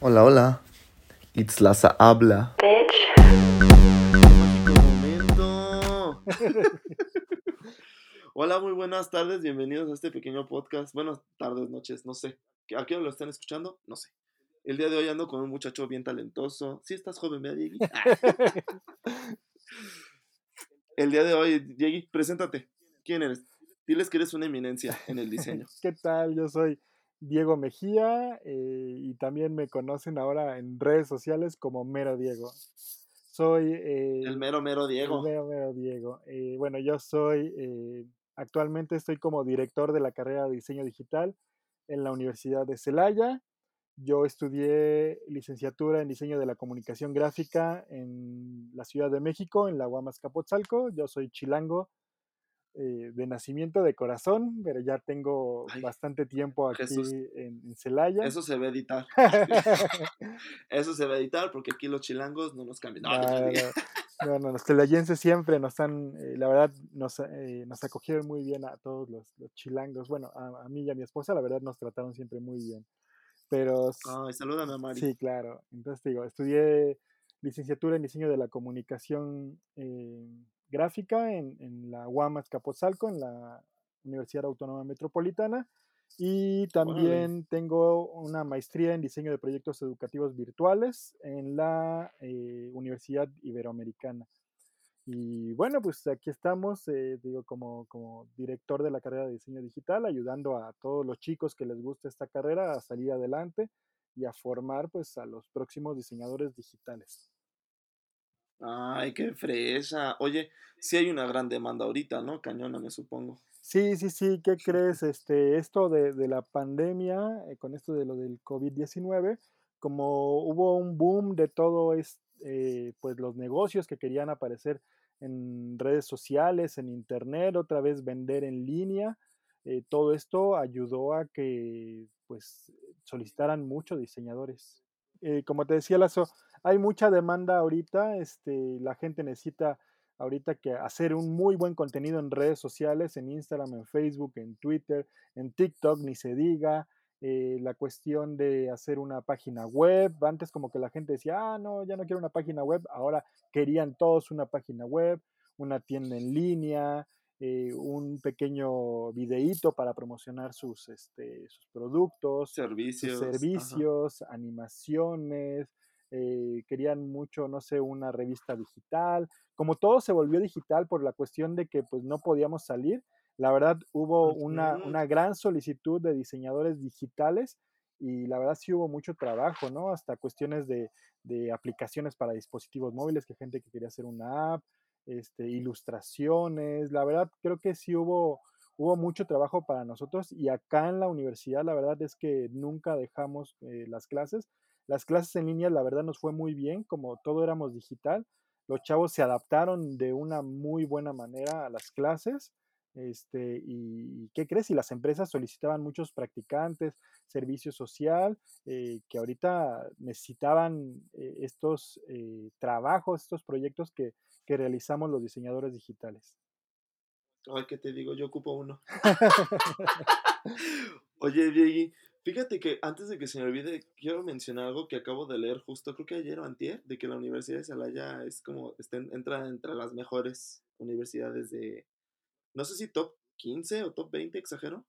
Hola, hola. Itzlaza habla. momento. hola, muy buenas tardes. Bienvenidos a este pequeño podcast. Buenas tardes, noches, no sé. ¿A qué hora lo están escuchando? No sé. El día de hoy ando con un muchacho bien talentoso. Sí, estás joven, ¿verdad, Diegui? El día de hoy, Diegui, preséntate. ¿Quién eres? Diles que eres una eminencia en el diseño. ¿Qué tal? Yo soy Diego Mejía eh, y también me conocen ahora en redes sociales como Mero Diego. Soy... eh, el mero, mero Diego. El mero, mero Diego. Eh, bueno, yo soy... actualmente estoy como director de la carrera de diseño digital en la Universidad de Celaya. Yo estudié licenciatura en diseño de la comunicación gráfica en la Ciudad de México, en la Guamas Capotzalco. Yo soy chilango eh, de nacimiento de corazón, pero ya tengo bastante tiempo aquí en, Celaya. Eso se va a editar. Eso se va a editar porque aquí los chilangos no nos cambian. No, no, los celayenses siempre nos han, eh, la verdad, nos, eh, nos, acogieron muy bien a todos los, chilangos. Bueno, a, mí y a mi esposa, la verdad, nos trataron siempre muy bien. Pero. Ay, salúdame a Mari. Sí, claro. Entonces, digo, estudié licenciatura en diseño de la comunicación gráfica en, en la UAMAS Capozalco, en la Universidad Autónoma Metropolitana. Y también tengo una maestría en diseño de proyectos educativos virtuales en la eh, Universidad Iberoamericana. Y bueno, pues aquí estamos, eh, digo, como, como director de la carrera de diseño digital, ayudando a todos los chicos que les gusta esta carrera a salir adelante y a formar pues a los próximos diseñadores digitales. Ay, qué fresa. Oye, sí hay una gran demanda ahorita, ¿no? Cañona, me supongo. Sí, sí, sí, ¿qué crees? Este, esto de, de la pandemia, eh, con esto de lo del COVID-19, como hubo un boom de todo, es, eh, pues los negocios que querían aparecer en redes sociales, en internet, otra vez vender en línea, eh, todo esto ayudó a que pues solicitaran muchos diseñadores. como te decía Lazo, hay mucha demanda ahorita, este, la gente necesita ahorita que hacer un muy buen contenido en redes sociales, en Instagram, en Facebook, en Twitter, en TikTok, ni se diga. Eh, la cuestión de hacer una página web. Antes como que la gente decía, ah, no, ya no quiero una página web. Ahora querían todos una página web, una tienda en línea, eh, un pequeño videíto para promocionar sus, este, sus productos, servicios, servicios animaciones, eh, querían mucho, no sé, una revista digital. Como todo se volvió digital por la cuestión de que pues no podíamos salir, la verdad hubo una, una gran solicitud de diseñadores digitales y la verdad sí hubo mucho trabajo, ¿no? Hasta cuestiones de, de, aplicaciones para dispositivos móviles, que gente que quería hacer una app, este, ilustraciones, la verdad creo que sí hubo, hubo mucho trabajo para nosotros y acá en la universidad la verdad es que nunca dejamos eh, las clases, las clases en línea, la verdad, nos fue muy bien, como todo éramos digital. Los chavos se adaptaron de una muy buena manera a las clases. Este, y qué crees, y las empresas solicitaban muchos practicantes, servicio social, eh, que ahorita necesitaban eh, estos eh, trabajos, estos proyectos que, que realizamos los diseñadores digitales. Ay, ¿qué te digo? Yo ocupo uno. Oye, Diegui, Fíjate que antes de que se me olvide, quiero mencionar algo que acabo de leer justo, creo que ayer o antier, de que la Universidad de Celaya es como, está, entra entre las mejores universidades de, no sé si top 15 o top 20, exagero.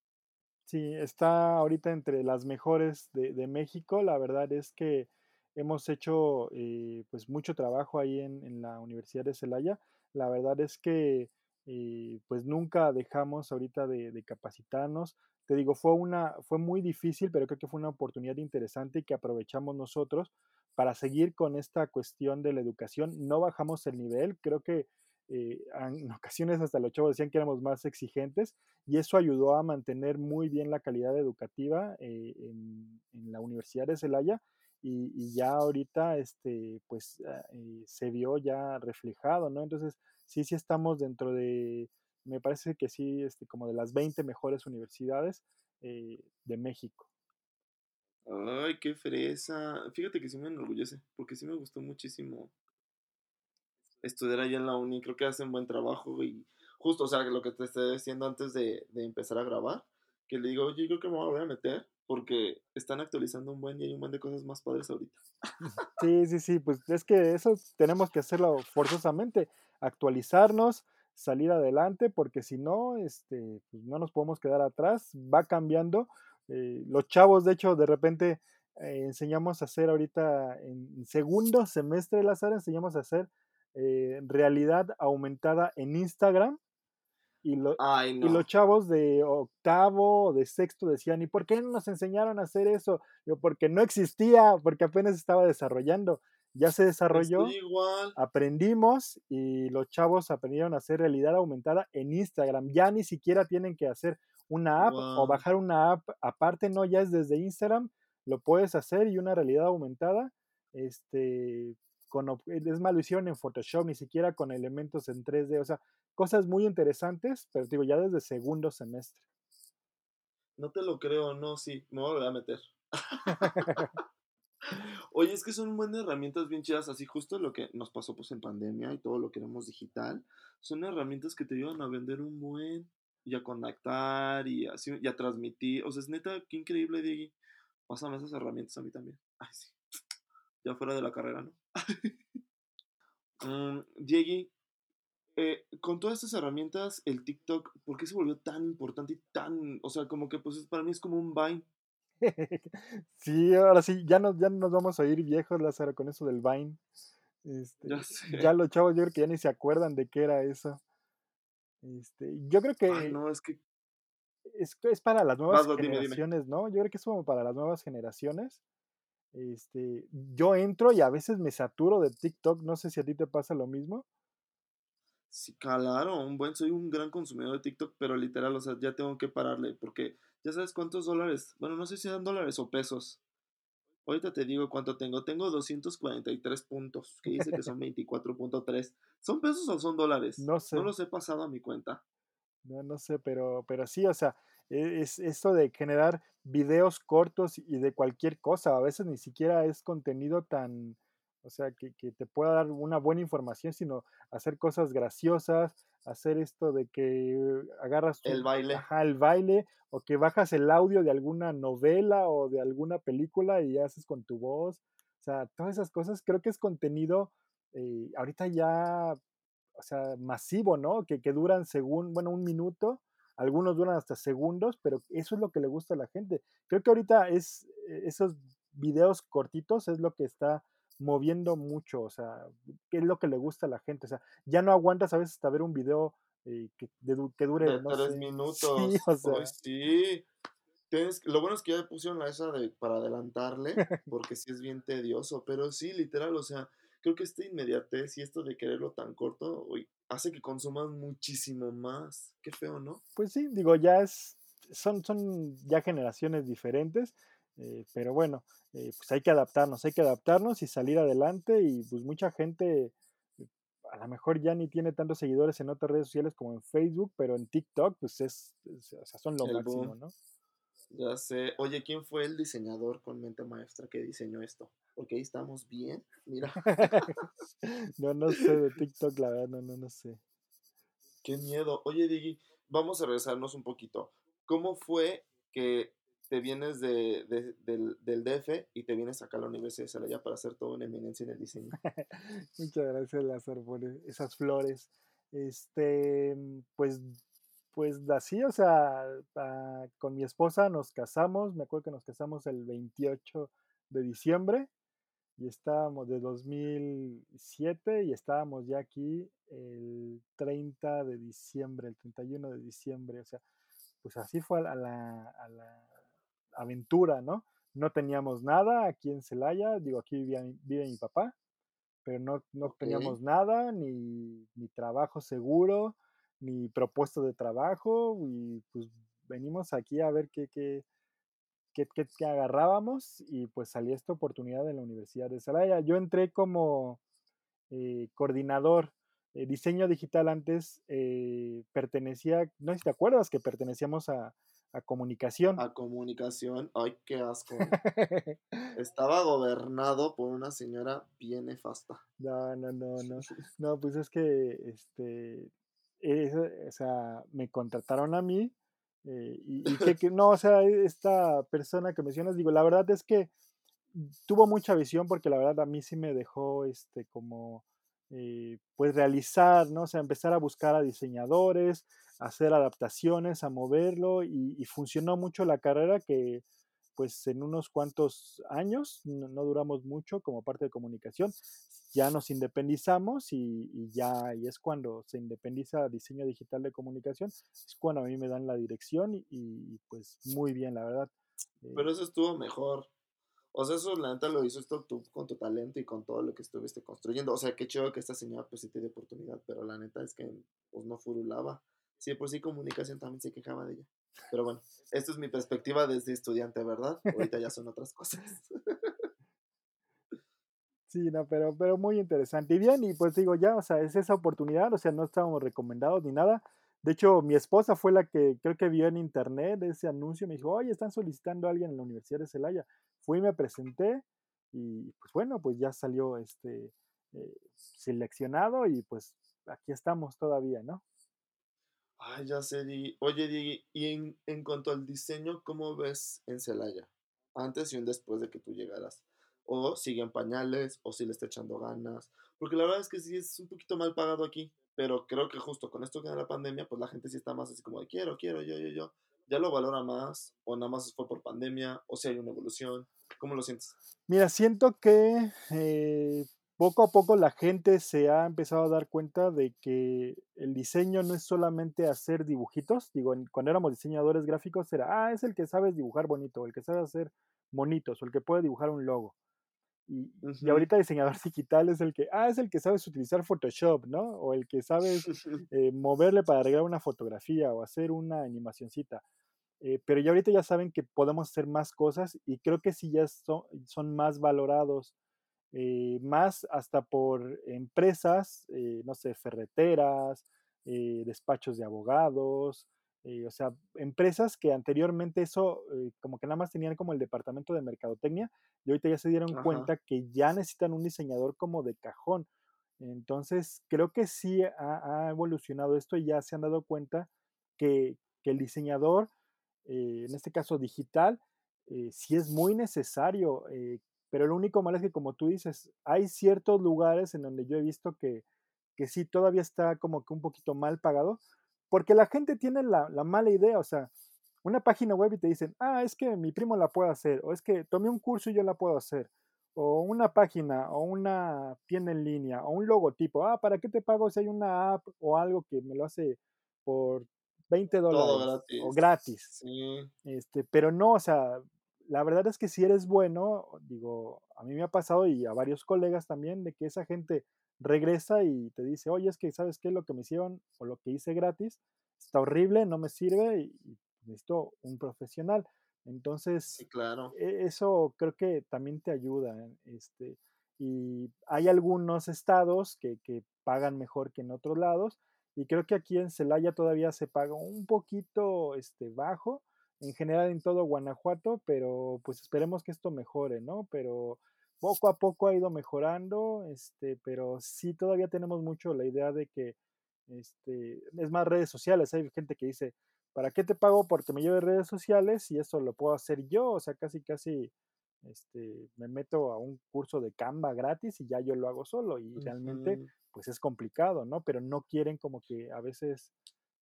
Sí, está ahorita entre las mejores de, México. La verdad es que hemos hecho eh, pues mucho trabajo ahí en, en, la Universidad de Celaya. La verdad es que eh, pues nunca dejamos ahorita de capacitarnos te digo, fue, una, fue muy difícil, pero creo que fue una oportunidad interesante y que aprovechamos nosotros para seguir con esta cuestión de la educación. No bajamos el nivel, creo que eh, en ocasiones hasta los chavos decían que éramos más exigentes y eso ayudó a mantener muy bien la calidad educativa eh, en, la Universidad de Celaya y, ya ahorita este, pues, eh, se vio ya reflejado, ¿no? Entonces, sí, sí estamos dentro de me parece que sí, este, como de las 20 mejores universidades eh, de México. Ay, qué fresa. Fíjate que sí me enorgullece, porque sí me gustó muchísimo estudiar allá en la uni. Creo que hacen buen trabajo y justo, o sea, lo que te estoy diciendo antes de, empezar a grabar, que le digo, oye, yo creo que me voy a meter porque están actualizando un buen y hay un buen de cosas más padres ahorita. Sí, sí, sí, pues es que eso tenemos que hacerlo forzosamente, actualizarnos, salir adelante, porque si no, este, pues no nos podemos quedar atrás, va cambiando. Eh, los chavos, de hecho, de repente eh, enseñamos a hacer ahorita en segundo semestre de la sala, enseñamos a hacer eh, realidad aumentada en Instagram. Y, y, los chavos de octavo o de sexto decían, ¿y por qué no nos enseñaron a hacer eso? Yo, porque no existía, porque apenas estaba desarrollando. Ya se desarrolló, aprendimos y los chavos aprendieron a hacer realidad aumentada en Instagram. Ya ni siquiera tienen que hacer una app o bajar una app aparte, no, ya es desde Instagram, lo puedes hacer y una realidad aumentada, este, con, es más, lo hicieron en Photoshop, ni siquiera con elementos en 3D, o sea, cosas muy interesantes, pero digo, ya desde segundo semestre. No te lo creo, no, sí, me voy a meter. Oye, es que son buenas herramientas bien chidas, así justo lo que nos pasó pues en pandemia y todo lo que queremos digital, son herramientas que te ayudan a vender un buen y a conectar y, así, y a transmitir. O sea, es neta, qué increíble, Diego. Pásame esas herramientas a mí también. Sí. Ya fuera de la carrera, ¿no? um, Diego, eh, con todas estas herramientas, el TikTok, ¿por qué se volvió tan importante y tan, o sea, como que pues para mí es como un Vine? Sí, ahora sí, ya nos, ya nos vamos a ir viejos, Lázaro, con eso del Vine. Este, ya, ya, los chavos yo creo que ya ni se acuerdan de qué era eso. Este, yo creo que, no, es que es, es para las nuevas generaciones, ¿no? Yo creo que es como para las nuevas generaciones. Este, yo entro y a veces me saturo de TikTok, no sé si a ti te pasa lo mismo. Sí, claro, un buen, soy un gran consumidor de TikTok, pero literal, o sea, ya tengo que pararle, porque ya sabes cuántos dólares, bueno, no sé si dan dólares o pesos. Ahorita te digo cuánto tengo, tengo 243 puntos, que dice que son 24.3. ¿Son pesos o son dólares? No sé. No los he pasado a mi cuenta. No, no sé, pero, pero sí, o sea, e, es esto de generar videos cortos y de cualquier cosa. A veces ni siquiera es contenido tan, o sea, que, te pueda dar una buena información, sino hacer cosas graciosas, hacer esto de que agarras el baile. Ajá, el baile, o que bajas el audio de alguna novela o de alguna película y haces con tu voz. O sea, todas esas cosas creo que es contenido eh, ahorita ya o sea, masivo, ¿no? Que, que duran según, bueno, un minuto, algunos duran hasta segundos, pero eso es lo que le gusta a la gente. Creo que ahorita es eh, esos videos cortitos es lo que está moviendo mucho, o sea, qué es lo que le gusta a la gente, o sea, ya no aguantas a veces hasta ver un video eh, que, que, dure de tres minutos. Sí, o sea. sí. lo bueno es que ya pusieron la esa de para adelantarle, porque sí es bien tedioso, pero sí, literal, o sea, creo que esta inmediatez y esto de quererlo tan corto hace que consuman muchísimo más. Qué feo, ¿no? Pues sí, digo, ya es, son, son ya generaciones diferentes, eh, pero bueno, eh, pues hay que adaptarnos, hay que adaptarnos y salir adelante y pues mucha gente eh, a lo mejor ya ni tiene tantos seguidores en otras redes sociales como en Facebook, pero en TikTok pues es, o sea, son lo máximo, ¿no? Ya sé. Oye, ¿quién fue el diseñador con mente maestra que diseñó esto? Porque ahí estamos bien. Mira. no, no sé de TikTok, la verdad, no, no, no sé. Qué miedo. Oye, Digi, vamos a regresarnos un poquito. ¿Cómo fue que te vienes de, del, del, DF y te vienes acá a la Universidad de Celaya para hacer toda una eminencia en el diseño? Muchas gracias, Lázaro, por esas flores. Este, pues pues así, o sea, ah, con mi esposa nos casamos, me acuerdo que nos casamos el 28 de diciembre y estábamos de 2007 y estábamos ya aquí el 30 de diciembre, el 31 de diciembre, o sea, pues así fue a a la aventura, ¿no? No teníamos nada aquí en Celaya, digo, aquí vive mi papá, pero no, no teníamos nada, ni, ni trabajo seguro, mi propuesto de trabajo y pues venimos aquí a ver qué, qué, qué, qué, agarrábamos y pues salió esta oportunidad en la Universidad de Celaya. Yo entré como eh, coordinador eh, diseño digital antes eh, pertenecía, no sé si te acuerdas que pertenecíamos a, a comunicación. A comunicación, ay, qué asco. Estaba gobernado por una señora bien nefasta. No, no, no, no. No, pues es que este o sea, me contrataron a mí Eh, y, que, que, no, o sea, esta persona que mencionas, digo, la verdad es que tuvo mucha visión porque la verdad a mí sí me dejó este como eh, pues realizar, ¿no? O sea, empezar a buscar a diseñadores, hacer adaptaciones, a moverlo y, funcionó mucho la carrera que pues en unos cuantos años, no, duramos mucho como parte de comunicación, ya nos independizamos y, ya y es cuando se independiza diseño digital de comunicación, es cuando a mí me dan la dirección y, pues muy bien, la verdad. Pero eso estuvo mejor. O sea, eso la neta lo hizo esto tú con tu talento y con todo lo que estuviste construyendo. O sea, qué chido que esta señora pues sí te oportunidad, pero la neta es que pues no furulaba. Sí, por sí comunicación también se quejaba de ella. Pero bueno, esta es mi perspectiva desde estudiante, ¿verdad? Ahorita ya son otras cosas. Sí, no, pero, pero muy interesante. Y bien, y pues digo, ya, o sea, es esa oportunidad, o sea, no estábamos recomendados ni nada. De hecho, mi esposa fue la que creo que vio en internet ese anuncio, me dijo, oye, están solicitando a alguien en la Universidad de Celaya. Fui me presenté y pues bueno, pues ya salió este eh, seleccionado y pues aquí estamos todavía, ¿no? Ay, ya sé, Di. Oye, Di, y en, cuanto al diseño, ¿cómo ves en Celaya? Antes y un después de que tú llegaras o sigue en pañales, o si le está echando ganas. Porque la verdad es que sí es un poquito mal pagado aquí, pero creo que justo con esto que de la pandemia, pues la gente sí está más así como de quiero, quiero, yo, yo, yo. Ya lo valora más, o nada más fue por pandemia, o si hay una evolución. ¿Cómo lo sientes? Mira, siento que eh, poco a poco la gente se ha empezado a dar cuenta de que el diseño no es solamente hacer dibujitos. Digo, cuando éramos diseñadores gráficos era, ah, es el que sabe dibujar bonito, o el que sabe hacer monitos, o el que puede dibujar un logo. Y, ahorita diseñador digital es el que, ah, es el que sabes utilizar Photoshop, ¿no? O el que sabes eh, moverle para agregar una fotografía o hacer una animacioncita. Eh, pero ya ahorita ya saben que podemos hacer más cosas y creo que sí ya son, son más valorados, eh, más hasta por empresas, no sé, ferreteras, despachos de abogados, eh, o sea, empresas que anteriormente eso, eh, como que nada más tenían como el departamento de mercadotecnia, y ahorita ya se dieron cuenta que ya necesitan un diseñador como de cajón. Entonces, creo que sí ha, evolucionado esto y ya se han dado cuenta que, el diseñador, eh, en este caso digital, sí es muy necesario, pero lo único malo es que, como tú dices, hay ciertos lugares en donde yo he visto que, que sí todavía está como que un poquito mal pagado, porque la gente tiene la, mala idea, o sea, una página web y te dicen, ah, es que mi primo la puede hacer, o es que tomé un curso y yo la puedo hacer, o una página, o una tienda en línea, o un logotipo, ah, ¿para qué te pago si hay una app o algo que me lo hace por 20 dólares o gratis? Sí. Este, pero no, o sea, la verdad es que si eres bueno, digo, a mí me ha pasado y a varios colegas también, de que esa gente regresa y te dice, oye, es que sabes qué, lo que me hicieron o lo que hice gratis está horrible, no me sirve y, necesito un profesional. Entonces, claro. E, eso creo que también te ayuda. Este, y hay algunos estados que, que, pagan mejor que en otros lados. Y creo que aquí en Celaya todavía se paga un poquito este, bajo, en general en todo Guanajuato, pero pues esperemos que esto mejore, ¿no? Pero poco a poco ha ido mejorando, este, pero sí todavía tenemos mucho la idea de que este, es más redes sociales. Hay gente que dice, ¿para qué te pago? Porque me lleve redes sociales y eso lo puedo hacer yo. O sea, casi, casi este, me meto a un curso de Canva gratis y ya yo lo hago solo. Y realmente, pues es complicado, ¿no? Pero no quieren como que a veces,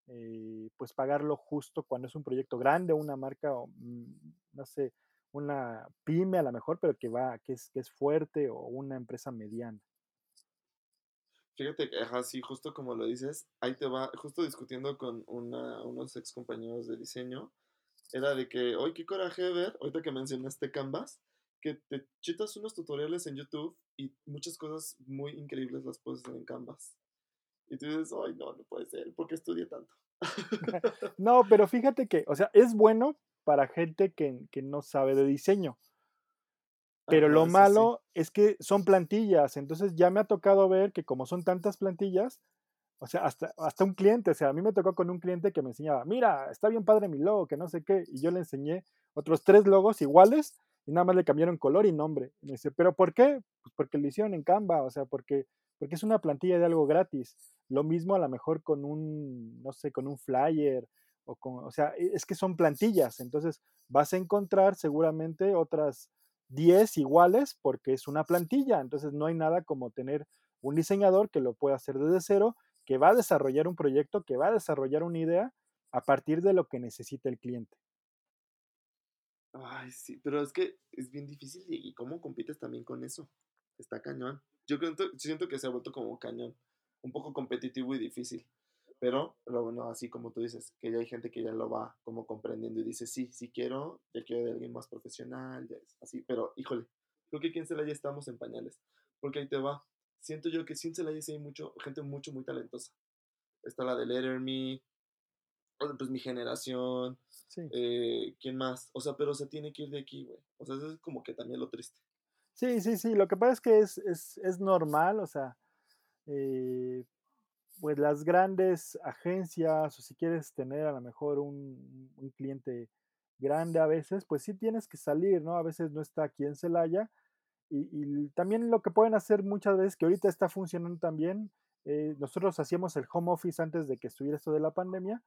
eh, pues pagarlo justo cuando es un proyecto grande, una marca, mm, no sé, una pyme a lo mejor, pero que va, que es, que es fuerte o una empresa mediana. Fíjate que, así justo como lo dices, ahí te va, justo discutiendo con una, unos ex compañeros de diseño, era de que, hoy qué coraje ver, ahorita que mencionaste Canvas, que te chitas unos tutoriales en YouTube y muchas cosas muy increíbles las puedes hacer en Canvas. Y tú dices, ay, no, no puede ser, ¿por qué estudié tanto? no, pero fíjate que, o sea, es bueno para gente que, no sabe de diseño. Pero lo malo es que son plantillas, entonces ya me ha tocado ver que como son tantas plantillas, o sea, hasta, hasta un cliente, o sea, a mí me tocó con un cliente que me enseñaba, mira, está bien padre mi logo, que no sé qué, y yo le enseñé otros tres logos iguales y nada más le cambiaron color y nombre. Me dice, ¿pero por qué? Pues porque lo hicieron en Canva, o sea, porque, porque es una plantilla de algo gratis. Lo mismo a lo mejor con un, no sé, con un flyer o, con, o sea, e, es que son plantillas, entonces vas a encontrar seguramente otras 10 iguales porque es una plantilla, entonces no hay nada como tener un diseñador que lo pueda hacer desde cero, que va a desarrollar un proyecto, que va a desarrollar una idea a partir de lo que necesita el cliente. Ay, sí, pero es que es bien difícil y, cómo compites también con eso. Está cañón. Yo creo, siento que se ha vuelto como cañón, un poco competitivo y difícil. Pero lo bueno, así como tú dices, que ya hay gente que ya lo va como comprendiendo y dice, sí, sí quiero, ya quiero de alguien más profesional, ya es así. Pero, híjole, creo que aquí en Celaya estamos en pañales. Porque ahí te va. Siento yo que sin Celaya sí hay mucho, gente mucho, muy talentosa. Está la de Letter Me, pues mi generación, eh, ¿quién más? O sea, pero se tiene que ir de aquí, güey. O sea, eso es como que también lo triste. Sí, sí, sí, lo que pasa es que es, es, es normal, o sea, eh, pues las grandes agencias o si quieres tener a lo mejor un, un, cliente grande a veces, pues sí tienes que salir, ¿no? A veces no está aquí en Celaya. Y, y también lo que pueden hacer muchas veces, que ahorita está funcionando también, eh, nosotros hacíamos el home office antes de que estuviera esto de la pandemia,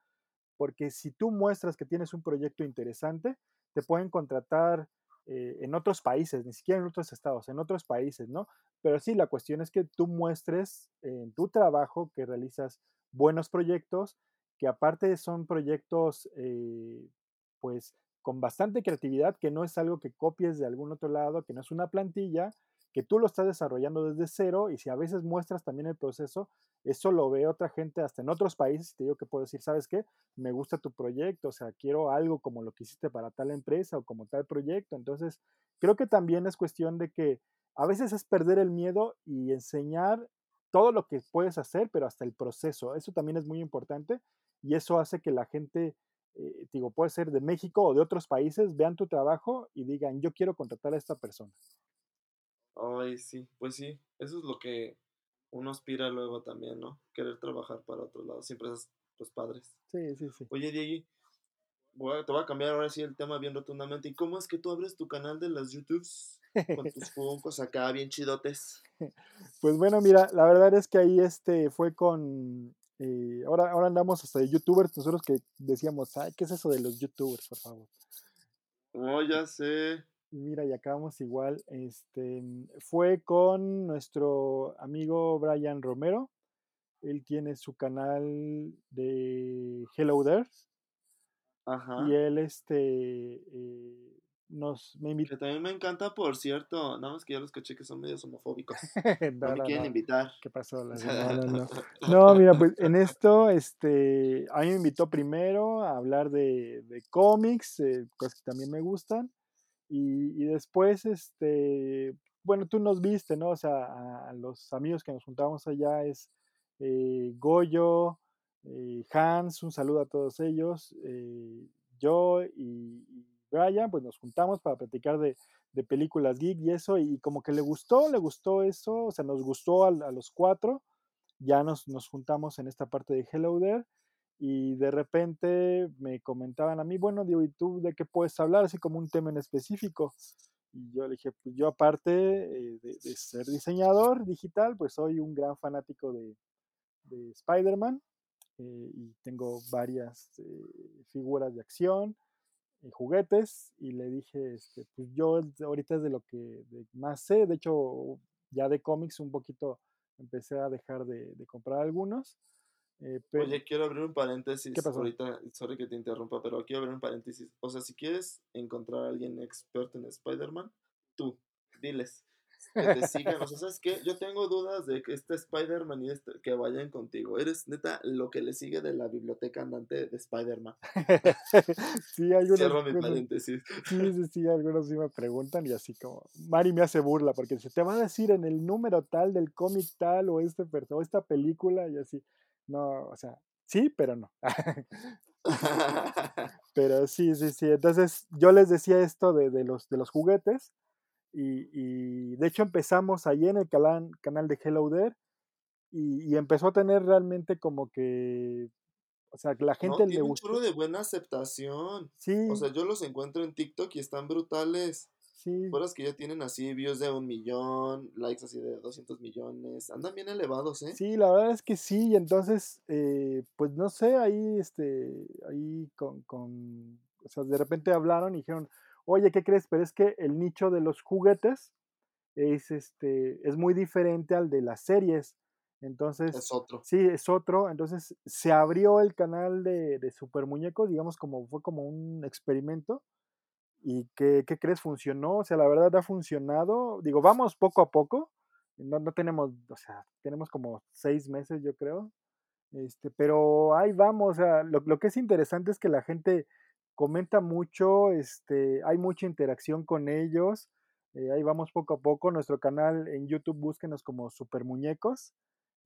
porque si tú muestras que tienes un proyecto interesante, te pueden contratar eh, en otros países, ni siquiera en otros estados, en otros países, ¿no? Pero sí, la cuestión es que tú muestres en tu trabajo que realizas buenos proyectos, que aparte son proyectos, eh, pues, con bastante creatividad, que no es algo que copies de algún otro lado, que no es una plantilla, que tú lo estás desarrollando desde cero y si a veces muestras también el proceso, eso lo ve otra gente hasta en otros países y te digo que puedo decir, ¿sabes qué? Me gusta tu proyecto, o sea, quiero algo como lo que hiciste para tal empresa o como tal proyecto. Entonces, creo que también es cuestión de que a veces es perder el miedo y enseñar todo lo que puedes hacer, pero hasta el proceso. Eso también es muy importante y eso hace que la gente, eh, digo, puede ser de México o de otros países, vean tu trabajo y digan, yo quiero contratar a esta persona. Ay, sí, pues sí, eso es lo que uno aspira luego también, ¿no? Querer trabajar para otros lados, siempre es pues padres. Sí, sí, sí. Oye, Diego, te voy a cambiar ahora sí el tema bien rotundamente. ¿Y cómo es que tú abres tu canal de las YouTubes con tus funcos acá bien chidotes? Pues bueno, mira, la verdad es que ahí este fue con eh, ahora, ahora andamos hasta de youtubers, nosotros que decíamos, ay, ¿qué es eso de los youtubers, por favor? Oh, ya sé. Mira, y acabamos igual. Este fue con nuestro amigo Brian Romero. Él tiene su canal de Hello There. Ajá. Y él este eh, nos me invitó. Que también me encanta, por cierto. Nada más que ya los escuché que son medios homofóbicos. no, me quieren invitar. ¿Qué pasó? No, mira, pues en esto, este, a mí me invitó primero a hablar de, de cómics, eh, cosas que también me gustan. Y, después, este, bueno, tú nos viste, ¿no? O sea, a, los amigos que nos juntábamos allá es eh, Goyo, eh, Hans, un saludo a todos ellos, eh, yo y, Brian, pues nos juntamos para platicar de, películas geek y eso, y como que le gustó, le gustó eso, o sea, nos gustó a, a los cuatro, ya nos, nos, juntamos en esta parte de Hello There, y de repente me comentaban a mí, bueno, digo, ¿y tú de qué puedes hablar? Así como un tema en específico. Y yo le dije, pues yo aparte eh, de, ser diseñador digital, pues soy un gran fanático de, de Spider-Man eh, y tengo varias eh, figuras de acción y juguetes y le dije, este, pues yo ahorita es de lo que más sé, de hecho ya de cómics un poquito empecé a dejar de, de comprar algunos eh, Oye, quiero abrir un paréntesis. ¿Qué pasó? Ahorita, sorry que te interrumpa, pero quiero abrir un paréntesis. O sea, si quieres encontrar a alguien experto en Spider-Man, tú, diles que te sigan. O sea, ¿sabes qué? Yo tengo dudas de que este Spider-Man y este, que vayan contigo. Eres neta lo que le sigue de la biblioteca andante de Spider-Man. sí, algunos. Cierro mi paréntesis. Sí, sí, sí, algunos sí me preguntan y así como. Mari me hace burla porque se te va a decir en el número tal del cómic tal o, este, o esta película y así. No, o sea, sí, pero no. pero sí, sí, sí. Entonces yo les decía esto de, de los, de los juguetes y, y, de hecho empezamos ahí en el canal, canal de Hello There y, y, empezó a tener realmente como que, o sea, que la gente le gustó. un de buena aceptación. Sí. O sea, yo los encuentro en TikTok y están brutales. Sí. Puras que ya tienen así views de un millón, likes así de 200 millones. Andan bien elevados, ¿eh? Sí, la verdad es que sí, y entonces, eh, pues no sé, ahí, este, ahí con, con, o sea, de repente hablaron y dijeron, oye, ¿qué crees? Pero es que el nicho de los juguetes es, este, es muy diferente al de las series. Entonces, Es otro. sí, es otro. Entonces, se abrió el canal de, de Super Muñecos, digamos, como fue como un experimento. ¿Y qué, qué crees? Funcionó. O sea, la verdad ha funcionado. Digo, vamos poco a poco. No, no tenemos, o sea, tenemos como seis meses, yo creo. Este, pero ahí vamos. O sea, lo, lo que es interesante es que la gente comenta mucho, este, hay mucha interacción con ellos. eh, ahí vamos poco a poco. Nuestro canal en YouTube, búsquenos como Super Muñecos.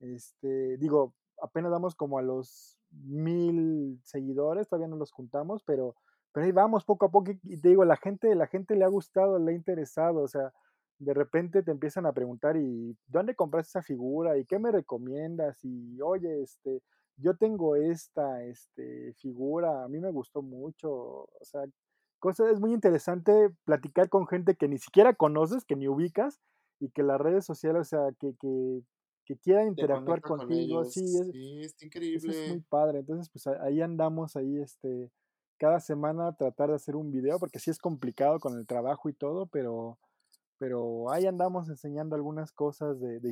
Este, digo, apenas vamos como a los mil seguidores, todavía no los juntamos, pero, pero ahí vamos poco a poco. Y te digo, la gente, la gente le ha gustado, le ha interesado. O sea, de repente te empiezan a preguntar, ¿y dónde compraste esa figura? ¿Y qué me recomiendas? Y oye, este, yo tengo esta, este, figura, a mí me gustó mucho. O sea, cosas, es muy interesante platicar con gente que ni siquiera conoces, que ni ubicas, y que las redes sociales, o sea, que, que, interactuar con contigo, ellos. sí, es, eso es muy increíble. padre. Entonces, pues ahí andamos, ahí, este, cada semana tratar de hacer un video, porque sí es complicado con el trabajo y todo, pero, pero ahí andamos enseñando algunas cosas de, de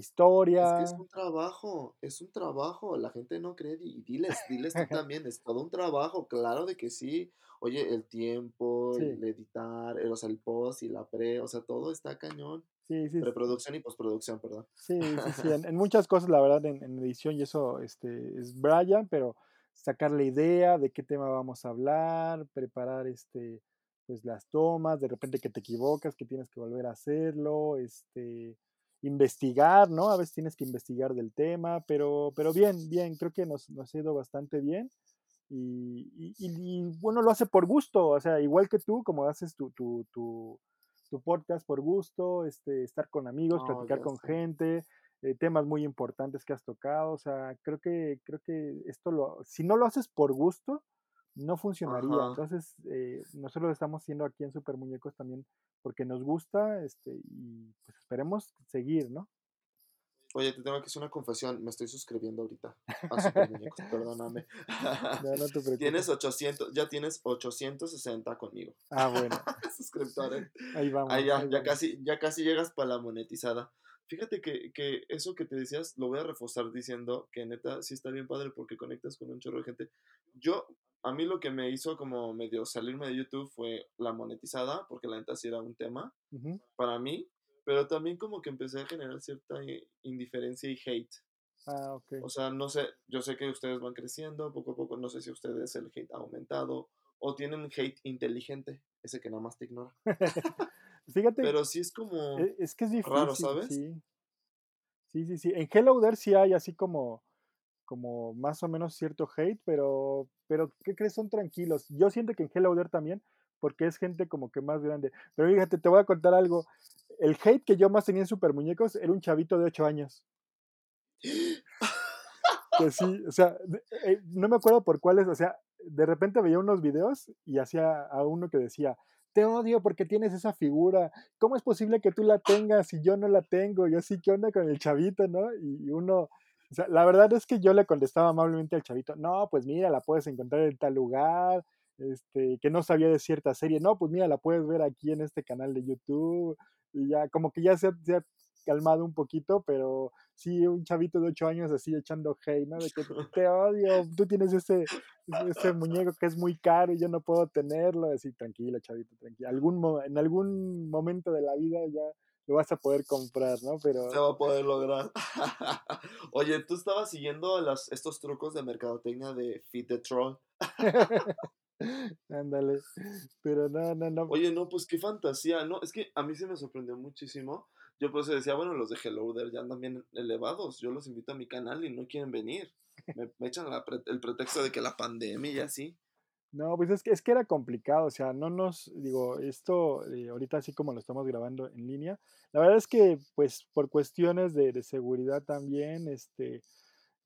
Es que es historia. un trabajo, es un trabajo. La gente no cree y diles, diles tú también, es todo un trabajo, claro de que sí. Oye, el tiempo, Sí, el editar, el, o sea, el post y la pre, o sea, todo está cañón. sí, sí, sí, Preproducción y postproducción, perdón. sí, sí, sí, En, en muchas cosas, la verdad, en, en edición y eso, este, es Brian, pero sacar la idea de qué tema vamos a hablar, preparar, este, pues las tomas, de repente que te equivocas, que tienes que volver a hacerlo, este, investigar, ¿no? A veces tienes que investigar del tema, pero, pero bien, bien, creo que nos, nos ha ido bastante bien. Y, y, y- y, bueno, lo hace por gusto, o sea, igual que tú, como haces tu, tu, tu, tu podcast por gusto, este, estar con amigos, Oh, platicar con gente, eh, temas muy importantes que has tocado, o sea, creo que, creo que esto lo, si no lo haces por gusto, no funcionaría. Ajá. Entonces, eh, nosotros lo estamos haciendo aquí en Super Muñecos también porque nos gusta, este, y pues esperemos seguir, ¿no? Oye, te tengo que hacer una confesión. Me estoy suscribiendo ahorita a Super Muñecos, perdóname. No, no te preocupes. Tienes 800, ya tienes 860 conmigo. Ah, bueno, Suscriptores. ahí Ah, vamos, ya, ahí ya vamos. casi, ya casi llegas para la monetizada. Fíjate que, que eso que te decías lo voy a reforzar diciendo que neta sí está bien padre porque conectas con un chorro de gente. Yo, a mí lo que me hizo como medio salirme de YouTube fue la monetizada, porque la neta sí era un tema para mí, pero también como que empecé a generar cierta indiferencia y hate. Ah, ok. O sea, no sé, yo sé que ustedes van creciendo poco a poco, no sé si ustedes el hate ha aumentado o tienen un hate inteligente, ese que nada más te ignora. Fíjate, Pero sí es como e- es que es raro, difícil, ¿sabes? sí. Sí, sí, sí. En Hello There sí hay así como, como más o menos cierto hate, pero, pero ¿qué crees? Son tranquilos. Yo siento que en Hello There también, porque es gente como que más grande. Pero fíjate, te voy a contar algo. El hate que yo más tenía en Super Muñecos era un chavito de 8 años. Que sí, o sea, eh, no me acuerdo por cuáles, o sea, de repente veía unos videos y hacía a uno que decía, te odio porque tienes esa figura, ¿cómo es posible que tú la tengas y yo no la tengo? Y así, ¿qué onda con el chavito, no? Y, uno, o sea, la verdad es que yo le contestaba amablemente al chavito, no, pues mira, la puedes encontrar en tal lugar, este, que no sabía de cierta serie, no, pues mira, la puedes ver aquí en este canal de YouTube, y ya, como que ya se, se calmado un poquito, pero sí, un chavito de 8 años así echando hate, ¿no? De que te odio, tú tienes ese, ese, muñeco que es muy caro y yo no puedo tenerlo. Así, tranquilo, chavito, tranquilo. Algún, en algún momento de la vida ya lo vas a poder comprar, ¿no? Se Pero va a poder lograr. Oye, tú estabas siguiendo las, estos trucos de mercadotecnia de Feed the Troll. ándale. Pero no, no, no. Oye, no, pues qué fantasía, ¿no? Es que a mí se me sorprendió muchísimo. Yo por eso decía, bueno, los de Hello There ya andan bien elevados. Yo los invito a mi canal y no quieren venir. Me, me echan la pre- el pretexto de que la pandemia y así. No, pues es que, es que era complicado, o sea, no nos, digo, esto eh, ahorita así como lo estamos grabando en línea, la verdad es que pues por cuestiones de, de seguridad también, este,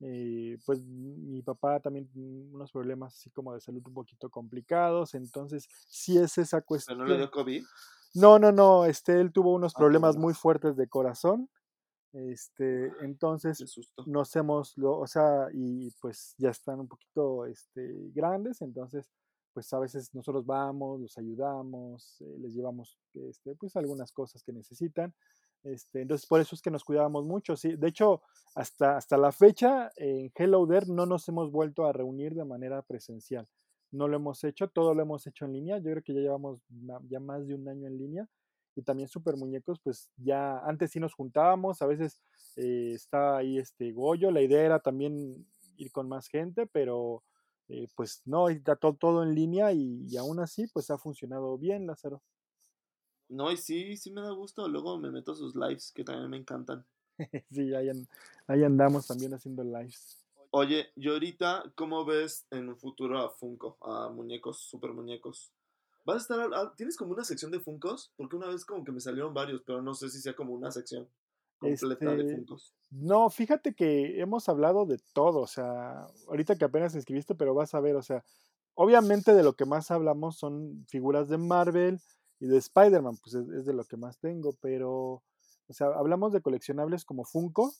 eh, pues mi papá también unos problemas así como de salud un poquito complicados, entonces sí es esa Pero no le cuestión. dio COVID. No, no, no, este, él tuvo unos Ah, problemas muy fuertes de corazón. Este, entonces nos hemos, lo, o sea, y pues ya están un poquito este, grandes, entonces pues a veces nosotros vamos, los ayudamos, eh, les llevamos este, pues algunas cosas que necesitan. Este, entonces por eso es que nos cuidábamos mucho. Sí. De hecho, hasta, hasta la fecha en Hello There no nos hemos vuelto a reunir de manera presencial. No lo hemos hecho, todo lo hemos hecho en línea. Yo creo que ya llevamos ya más de un año en línea y también Super Muñecos, pues ya antes sí nos juntábamos, a veces eh, está ahí este Goyo, la idea era también ir con más gente, pero eh, pues no, está todo, todo en línea y, y aún así pues ha funcionado bien, Lázaro. No, y sí, sí me da gusto. Luego me meto a sus lives, que también me encantan. sí, ahí, ahí andamos también haciendo lives. Oye, y ahorita, ¿cómo ves en un futuro a Funko, a muñecos, super muñecos? ¿Vas a estar, tienes como una sección de Funkos? Porque una vez como que me salieron varios, pero no sé si sea como una sección completa de Este, Funkos. no, fíjate que hemos hablado de todo, o sea, ahorita que apenas escribiste, pero vas a ver, o sea, obviamente de lo que más hablamos son figuras de Marvel y de Spider-Man, pues es, es de lo que más tengo, pero, o sea, hablamos de coleccionables como Funko,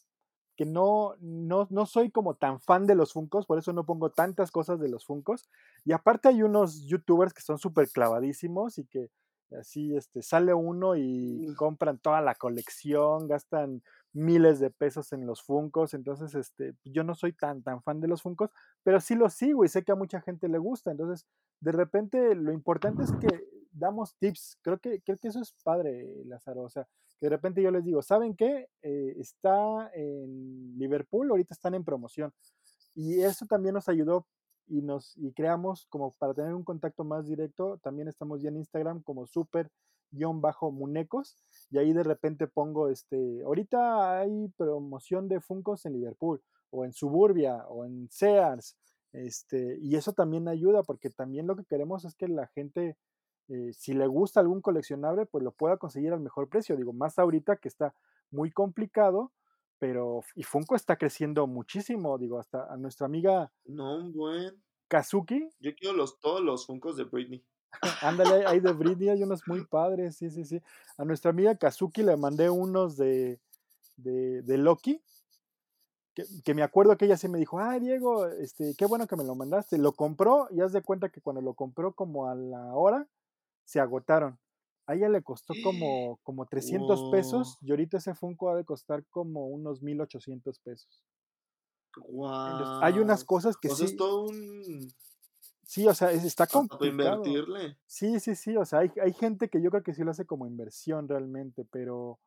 que no, no, no soy como tan fan de los Funkos, por eso no pongo tantas cosas de los Funkos. Y aparte hay unos youtubers que son súper clavadísimos y que así este, sale uno y compran toda la colección, gastan miles de pesos en los Funkos, entonces este, yo no soy tan, tan fan de los Funkos, pero sí los sigo y sé que a mucha gente le gusta, entonces de repente lo importante es que damos tips, creo que, creo que eso es padre, Lázaro, o sea, que de repente yo les digo, ¿saben qué? Eh, está en Liverpool, ahorita están en promoción. Y eso también nos ayudó y nos y creamos como para tener un contacto más directo, también estamos ya en Instagram como super guion bajo munecos y ahí de repente pongo este, ahorita hay promoción de Funcos en Liverpool o en Suburbia o en Sears, este, y eso también ayuda porque también lo que queremos es que la gente eh, si le gusta algún coleccionable, pues lo pueda conseguir al mejor precio. Digo, más ahorita que está muy complicado, pero y Funko está creciendo muchísimo. Digo, hasta a nuestra amiga No, un buen. Kazuki, Yo quiero los, todos los Funkos de Britney. ándale, hay de Britney, hay unos muy padres, sí, sí, sí. A nuestra amiga Kazuki le mandé unos de, de, de Loki, que, que me acuerdo que ella sí me dijo, ay Diego, este, qué bueno que me lo mandaste. Lo compró y haz de cuenta que cuando lo compró como a la hora, se agotaron. A ella le costó como, como 300 Wow, pesos y ahorita ese Funko ha de costar como unos 1800 pesos. Entonces, hay unas cosas que O sea, es sí, todo un... sí, o sea, es- está complicado. invertirle. Sí, sí, sí, o sea, hay, hay gente que yo creo que sí lo hace como inversión realmente, pero,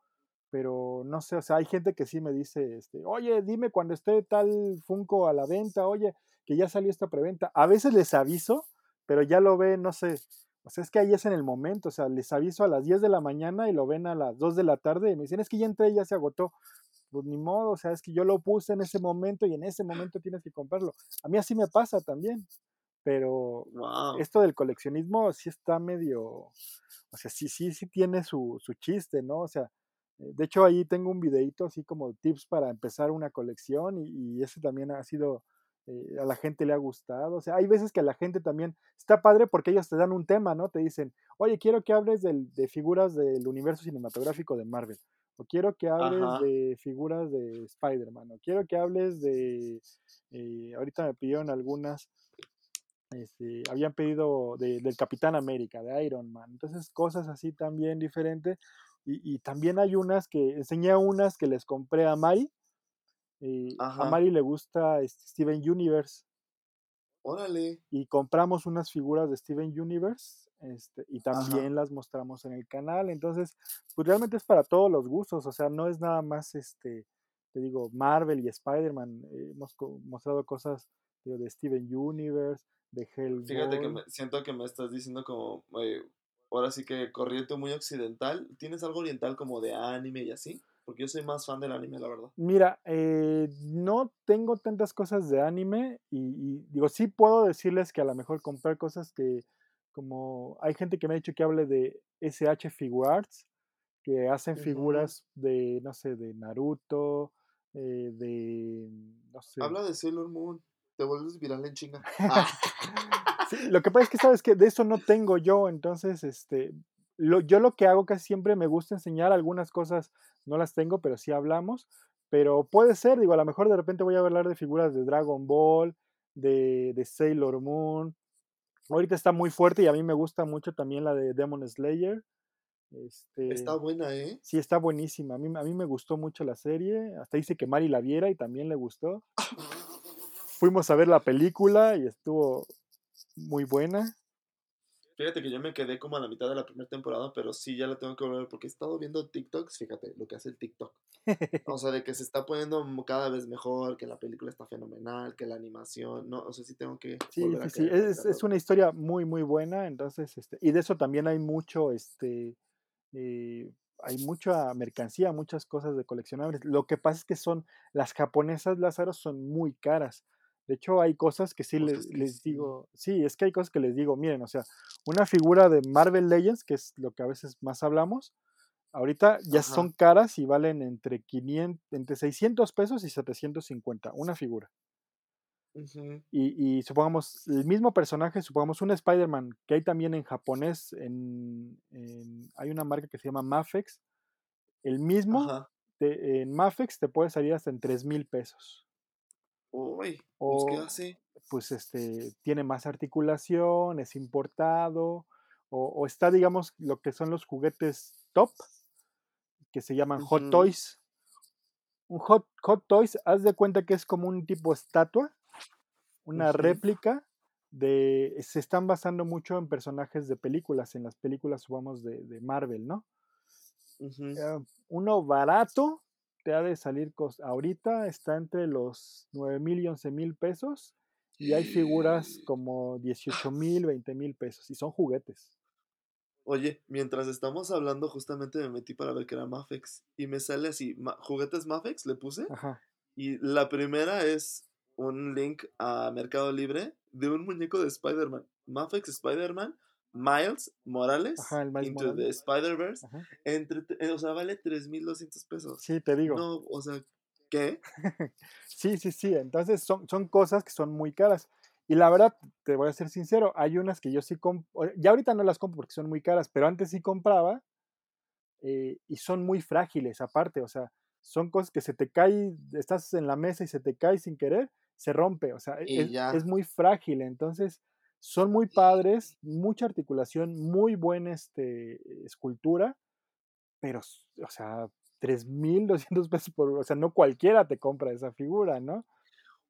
pero no sé, o sea, hay gente que sí me dice, este, oye, dime cuando esté tal Funko a la venta, oye, que ya salió esta preventa. A veces les aviso, pero ya lo ven, no sé, o sea, es que ahí es en el momento, o sea, les aviso a las 10 de la mañana y lo ven a las 2 de la tarde y me dicen, es que ya entré y ya se agotó. Pues ni modo, o sea, es que yo lo puse en ese momento y en ese momento tienes que comprarlo. A mí así me pasa también, pero Wow. esto del coleccionismo sí está medio, o sea, sí, sí, sí tiene su, su chiste, ¿no? O sea, eh, de hecho ahí tengo un videito así como tips para empezar una colección y, y ese también ha sido, eh, a la gente le ha gustado, o sea, hay veces que a la gente también está padre porque ellos te dan un tema, ¿no? Te dicen, oye, quiero que hables del- de figuras del universo cinematográfico de Marvel, o quiero que hables Ajá. de figuras de Spider-Man, o quiero que hables de, eh, ahorita me pidieron algunas este, habían pedido de- del Capitán América, de Iron Man, entonces cosas así también diferentes. Y, y también hay unas que, enseñé unas que les compré a Mari, eh, a. Mari le gusta este, Steven Universe Órale. y compramos unas figuras de Steven Universe este, y Ajá. también las mostramos en el canal, entonces pues realmente es para todos los gustos, o sea, no es nada más este, te digo, Marvel y Spider-Man, eh, hemos co- mostrado cosas digo, de Steven Universe, de Fíjate que Hellboy, me, siento que me estás diciendo como, eh, ahora sí que corriente muy occidental. ¿Tienes algo oriental como de anime y así? Porque yo soy más fan del anime, la verdad. Mira, eh, no tengo tantas cosas de anime y, y digo, sí puedo decirles que a lo mejor comprar cosas que, como hay gente que me ha dicho que hable de SH Figuarts, que hacen figuras de, no sé, de Naruto, eh, de, no sé. Habla de Sailor Moon. Te vuelves viral en chinga. Ah. Sí, lo que pasa es que, sabes que de eso no tengo yo, entonces, este, lo, yo lo que hago casi siempre me gusta enseñar algunas cosas, no las tengo, pero sí hablamos. Pero puede ser, digo, a lo mejor de repente voy a hablar de figuras de Dragon Ball, de, de Sailor Moon. Ahorita está muy fuerte y a mí me gusta mucho también la de Demon Slayer. Este, Está buena, ¿eh? sí, está buenísima. A mí, a mí me gustó mucho la serie. Hasta dice que Mari la viera y también le gustó. Fuimos a ver la película y estuvo muy buena. Fíjate que yo me quedé como a la mitad de la primera temporada, pero sí ya la tengo que volver porque he estado viendo TikToks, fíjate lo que hace el TikTok. O sea, de que se está poniendo cada vez mejor, que la película está fenomenal, que la animación, no, o sea, sí tengo que Sí, volver a sí, sí, caer, es, es una historia muy, muy buena, entonces, este, y de eso también hay mucho, este, eh, hay mucha mercancía, muchas cosas de coleccionables. Lo que pasa es que son, las japonesas, Lázaro, son muy caras. De hecho, hay cosas que sí les digo, sí, es que hay cosas que les digo, miren, o sea, una figura de Marvel Legends, que es lo que a veces más hablamos, ahorita ya Ajá. son caras y valen entre 500, entre 600 pesos y 750, una figura. Y, y supongamos el mismo personaje, supongamos un Spider-Man que hay también en japonés, en, en- hay una marca que se llama Mafex, el mismo te- en Mafex te puede salir hasta en 3 mil pesos. Uy, pues ¿qué O hace? pues este, tiene más articulación, es importado, o, o está, digamos, lo que son los juguetes top, que se llaman Hot Toys. Un Hot, Hot Toys, haz de cuenta que es como un tipo estatua, una réplica de. Se están basando mucho en personajes de películas, en las películas, vamos, de, de Marvel, ¿no? Eh, uno barato te ha de salir ahorita, está entre los 9 mil y 11 mil pesos. Y hay figuras como 18 mil, 20 mil pesos. Y son juguetes. Oye, mientras estamos hablando, justamente me metí para ver que era Mafex y me sale así, ma- juguetes Mafex, le puse, Ajá. y la primera es un link a Mercado Libre de un muñeco de Spider-Man, Mafex Spider-Man, Miles Morales, Ajá, el Miles Into the Morales. Spider-Verse, Ajá. entre, eh, o sea, vale 3.200 pesos. Sí, te digo. No, o sea, ¿qué? Sí, sí, sí. Entonces son, son cosas que son muy caras. Y la verdad, te voy a ser sincero, hay unas que yo sí compro, ya ahorita no las compro porque son muy caras, pero antes sí compraba eh, y son muy frágiles aparte, o sea, son cosas que se te cae, estás en la mesa y se te cae sin querer, se rompe, o sea, e- es muy frágil, entonces son muy padres, mucha articulación, muy buena este, escultura, pero, o sea, 3.200 pesos por, o sea, no cualquiera te compra esa figura, ¿no?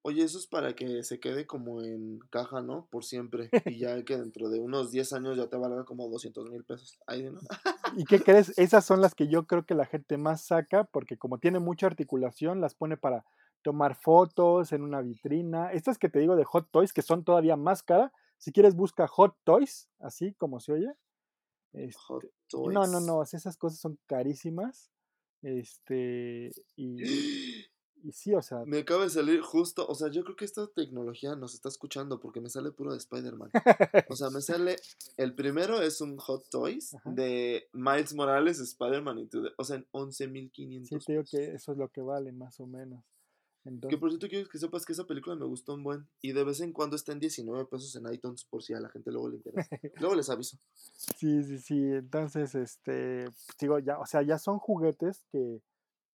Oye, eso es para que se quede como en caja, ¿no? Por siempre. Y ya que dentro de unos 10 años ya te valga como 200 mil pesos. Ahí, ¿no? ¿Y qué crees? Esas son las que yo creo que la gente más saca porque como tiene mucha articulación, las pone para tomar fotos en una vitrina. Estas que te digo de Hot Toys, que son todavía más caras, si quieres busca Hot Toys, así como se oye. Hot Este, no, no, Toys. no, esas cosas son carísimas. Este, y, y sí, o sea, Me acaba de salir justo, o sea, yo creo que esta tecnología nos está escuchando porque me sale puro de Spider-Man. O sea, me sale, el primero es un Hot Toys Ajá. de Miles Morales, Spider-Man o sea, en 11.500 sí te digo que eso es lo que vale más o menos. Que por cierto quiero que sepas que esa película me gustó un buen y de vez en cuando está en 19 pesos en iTunes por si a la gente luego le interesa. Luego les aviso. sí, sí, sí. Entonces, este, pues, digo, ya, o sea, ya son juguetes que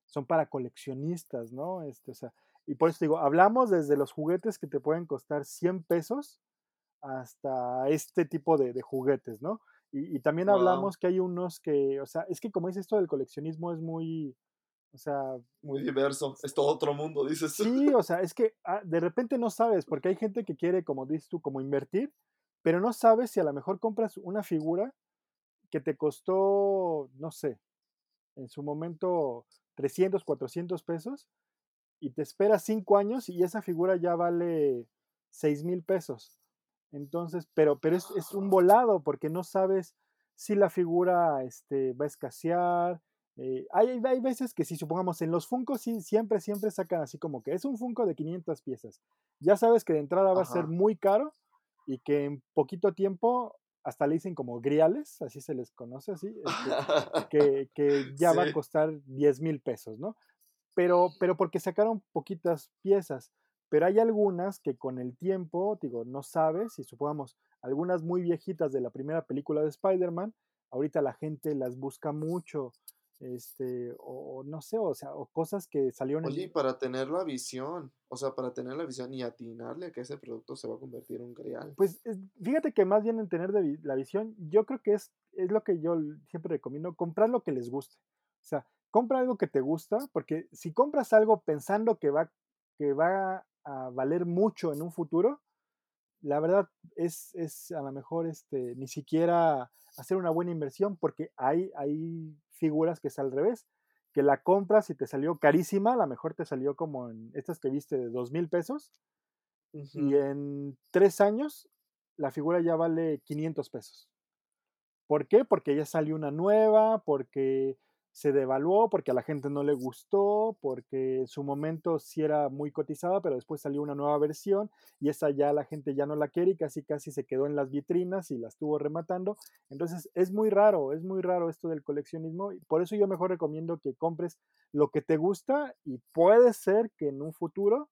son para coleccionistas, ¿no? Este, o sea, y por eso digo, hablamos desde los juguetes que te pueden costar 100 pesos hasta este tipo de, de juguetes, ¿no? Y, y también Wow. hablamos que hay unos que, o sea, es que como dices esto del coleccionismo es muy, o sea, Muy diverso. Es todo otro mundo, dices sí, o sea, es que ah, de repente no sabes, porque hay gente que quiere, como dices tú, como invertir, pero no sabes si a lo mejor compras una figura que te costó, no sé, en su momento 300, 400 pesos y te esperas 5 años y esa figura ya vale 6 mil pesos. Entonces, pero, pero es, es, un volado porque no sabes si la figura este, va a escasear. Eh, hay, hay, veces que si supongamos en los Funcos sí, siempre, siempre sacan así como que es un Funko de 500 piezas. Ya sabes que de entrada va Ajá. a ser muy caro y que en poquito tiempo hasta le dicen como griales, así se les conoce así, este, que, que, ya sí. va a costar 10 mil pesos, ¿no? Pero, pero porque sacaron poquitas piezas, pero hay algunas que con el tiempo, digo, no sabes, si supongamos algunas muy viejitas de la primera película de Spider-Man, ahorita la gente las busca mucho, este, o, o no sé, o sea, o cosas que salieron Oye, en... para tener la visión, o sea, para tener la visión y atinarle a que ese producto se va a convertir en un grial. Pues es- fíjate que más bien en tener de la visión, yo creo que es, es lo que yo siempre recomiendo, comprar lo que les guste. O sea, compra algo que te gusta, porque si compras algo pensando que va, que va a valer mucho en un futuro, la verdad es, es a lo mejor este, ni siquiera hacer una buena inversión, porque hay, hay figuras que es al revés, que la compras y te salió carísima, a lo mejor te salió como en estas que viste de dos mil pesos, y en tres años la figura ya vale 500 pesos. ¿Por qué? Porque ya salió una nueva, porque se devaluó, porque a la gente no le gustó, porque en su momento sí era muy cotizada, pero después salió una nueva versión y esa ya la gente ya no la quiere y casi casi se quedó en las vitrinas y la estuvo rematando. Entonces es muy raro, es muy raro esto del coleccionismo y por eso yo mejor recomiendo que compres lo que te gusta y puede ser que en un futuro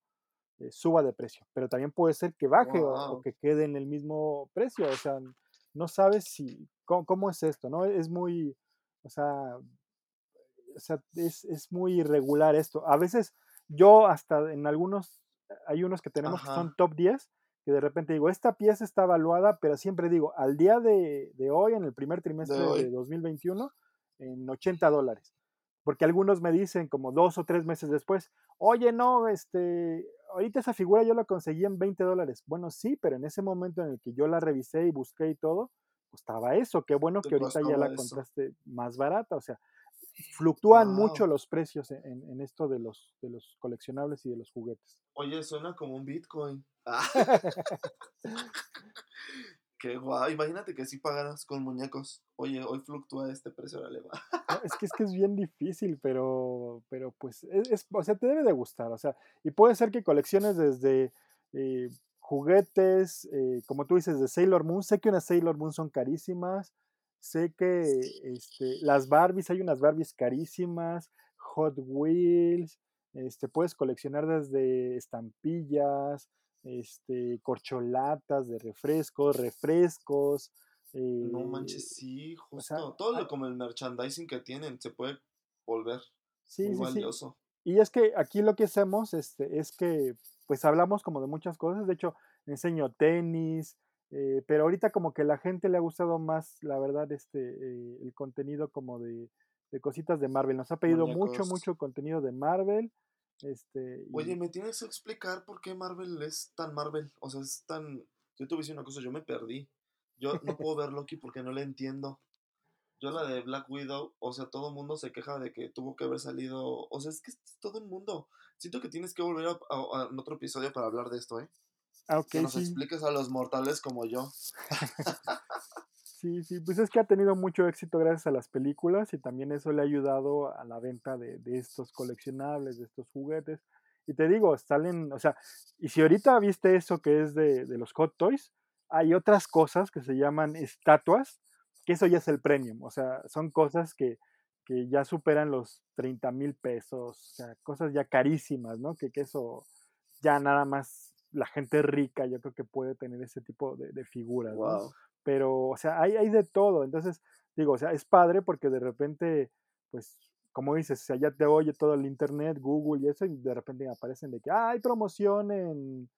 eh, suba de precio, pero también puede ser que baje o, que quede en el mismo precio, o sea, no sabes si, cómo, cómo es esto, ¿no? Es muy, o sea, o sea, es, es muy irregular esto. A veces yo hasta en algunos, hay unos que tenemos que son top 10, que de repente digo, esta pieza está evaluada, pero siempre digo, al día de, de hoy, en el primer De trimestre de hoy. 2021, en 80 dólares. Porque algunos me dicen como dos o tres meses después, oye, no, este, ahorita esa figura yo la conseguí en 20 dólares. Bueno, sí, pero en ese momento en el que yo la revisé y busqué y todo, costaba eso. Qué bueno que ahorita ya la eso. encontraste más barata. O sea, fluctúan mucho los precios en, en- esto de los, de los coleccionables y de los juguetes. Oye, suena como un Bitcoin. Ah, qué guay. Imagínate que si pagaras con muñecos. Oye, hoy fluctúa este precio, órale, va. No, es que es que es bien difícil, pero, pero pues, es, es- o sea, te debe de gustar, o sea, y puede ser que colecciones desde eh, juguetes, eh, como tú dices, de Sailor Moon, sé que unas Sailor Moon son carísimas, sé que este, las Barbies, hay unas Barbies carísimas, Hot Wheels, este, puedes coleccionar desde estampillas, este, corcholatas de refrescos, refrescos, No eh, manches, sí, o sea, justo. Todo lo como el merchandising que tienen se puede volver Sí, muy sí, sí. valioso. Y es que aquí lo que hacemos este, es que pues hablamos como de muchas cosas. De hecho, enseño tenis, eh, pero ahorita como que la gente le ha gustado más, la verdad, este, eh, el contenido como de, de cositas de Marvel. Nos ha pedido mucho, Muñecos. mucho contenido de Marvel. Este, Oye, ¿me tienes que explicar por qué Marvel es tan Marvel? O sea, es tan... Yo te voy a decir una cosa, yo me perdí. Yo no puedo ver Loki porque no le entiendo. Yo la de Black Widow, o sea, todo el mundo se queja de que tuvo que haber salido... O sea, es que es todo el mundo. Siento que tienes que volver a, a- otro episodio para hablar de esto, ¿eh? Ah, Que nos sí, expliques a los mortales como yo. sí, sí, pues es que ha tenido mucho éxito gracias a las películas y también eso le ha ayudado a la venta de, de estos coleccionables, de estos juguetes. Y te digo, salen, o sea, y si ahorita viste eso que es de, de los Hot Toys, hay otras cosas que se llaman estatuas, que eso ya es el premium, o sea, son cosas que, que ya superan los 30 mil pesos, o sea, cosas ya carísimas, ¿no? Que, que eso ya nada más la gente rica yo creo que puede tener ese tipo de, de figuras, ¿no? Pero, o sea, hay, hay de todo, entonces, digo, o sea, es padre porque de repente, pues, como dices, o sea, ya te oye todo el internet, Google y eso, y de repente aparecen de que, ah, hay promoción en,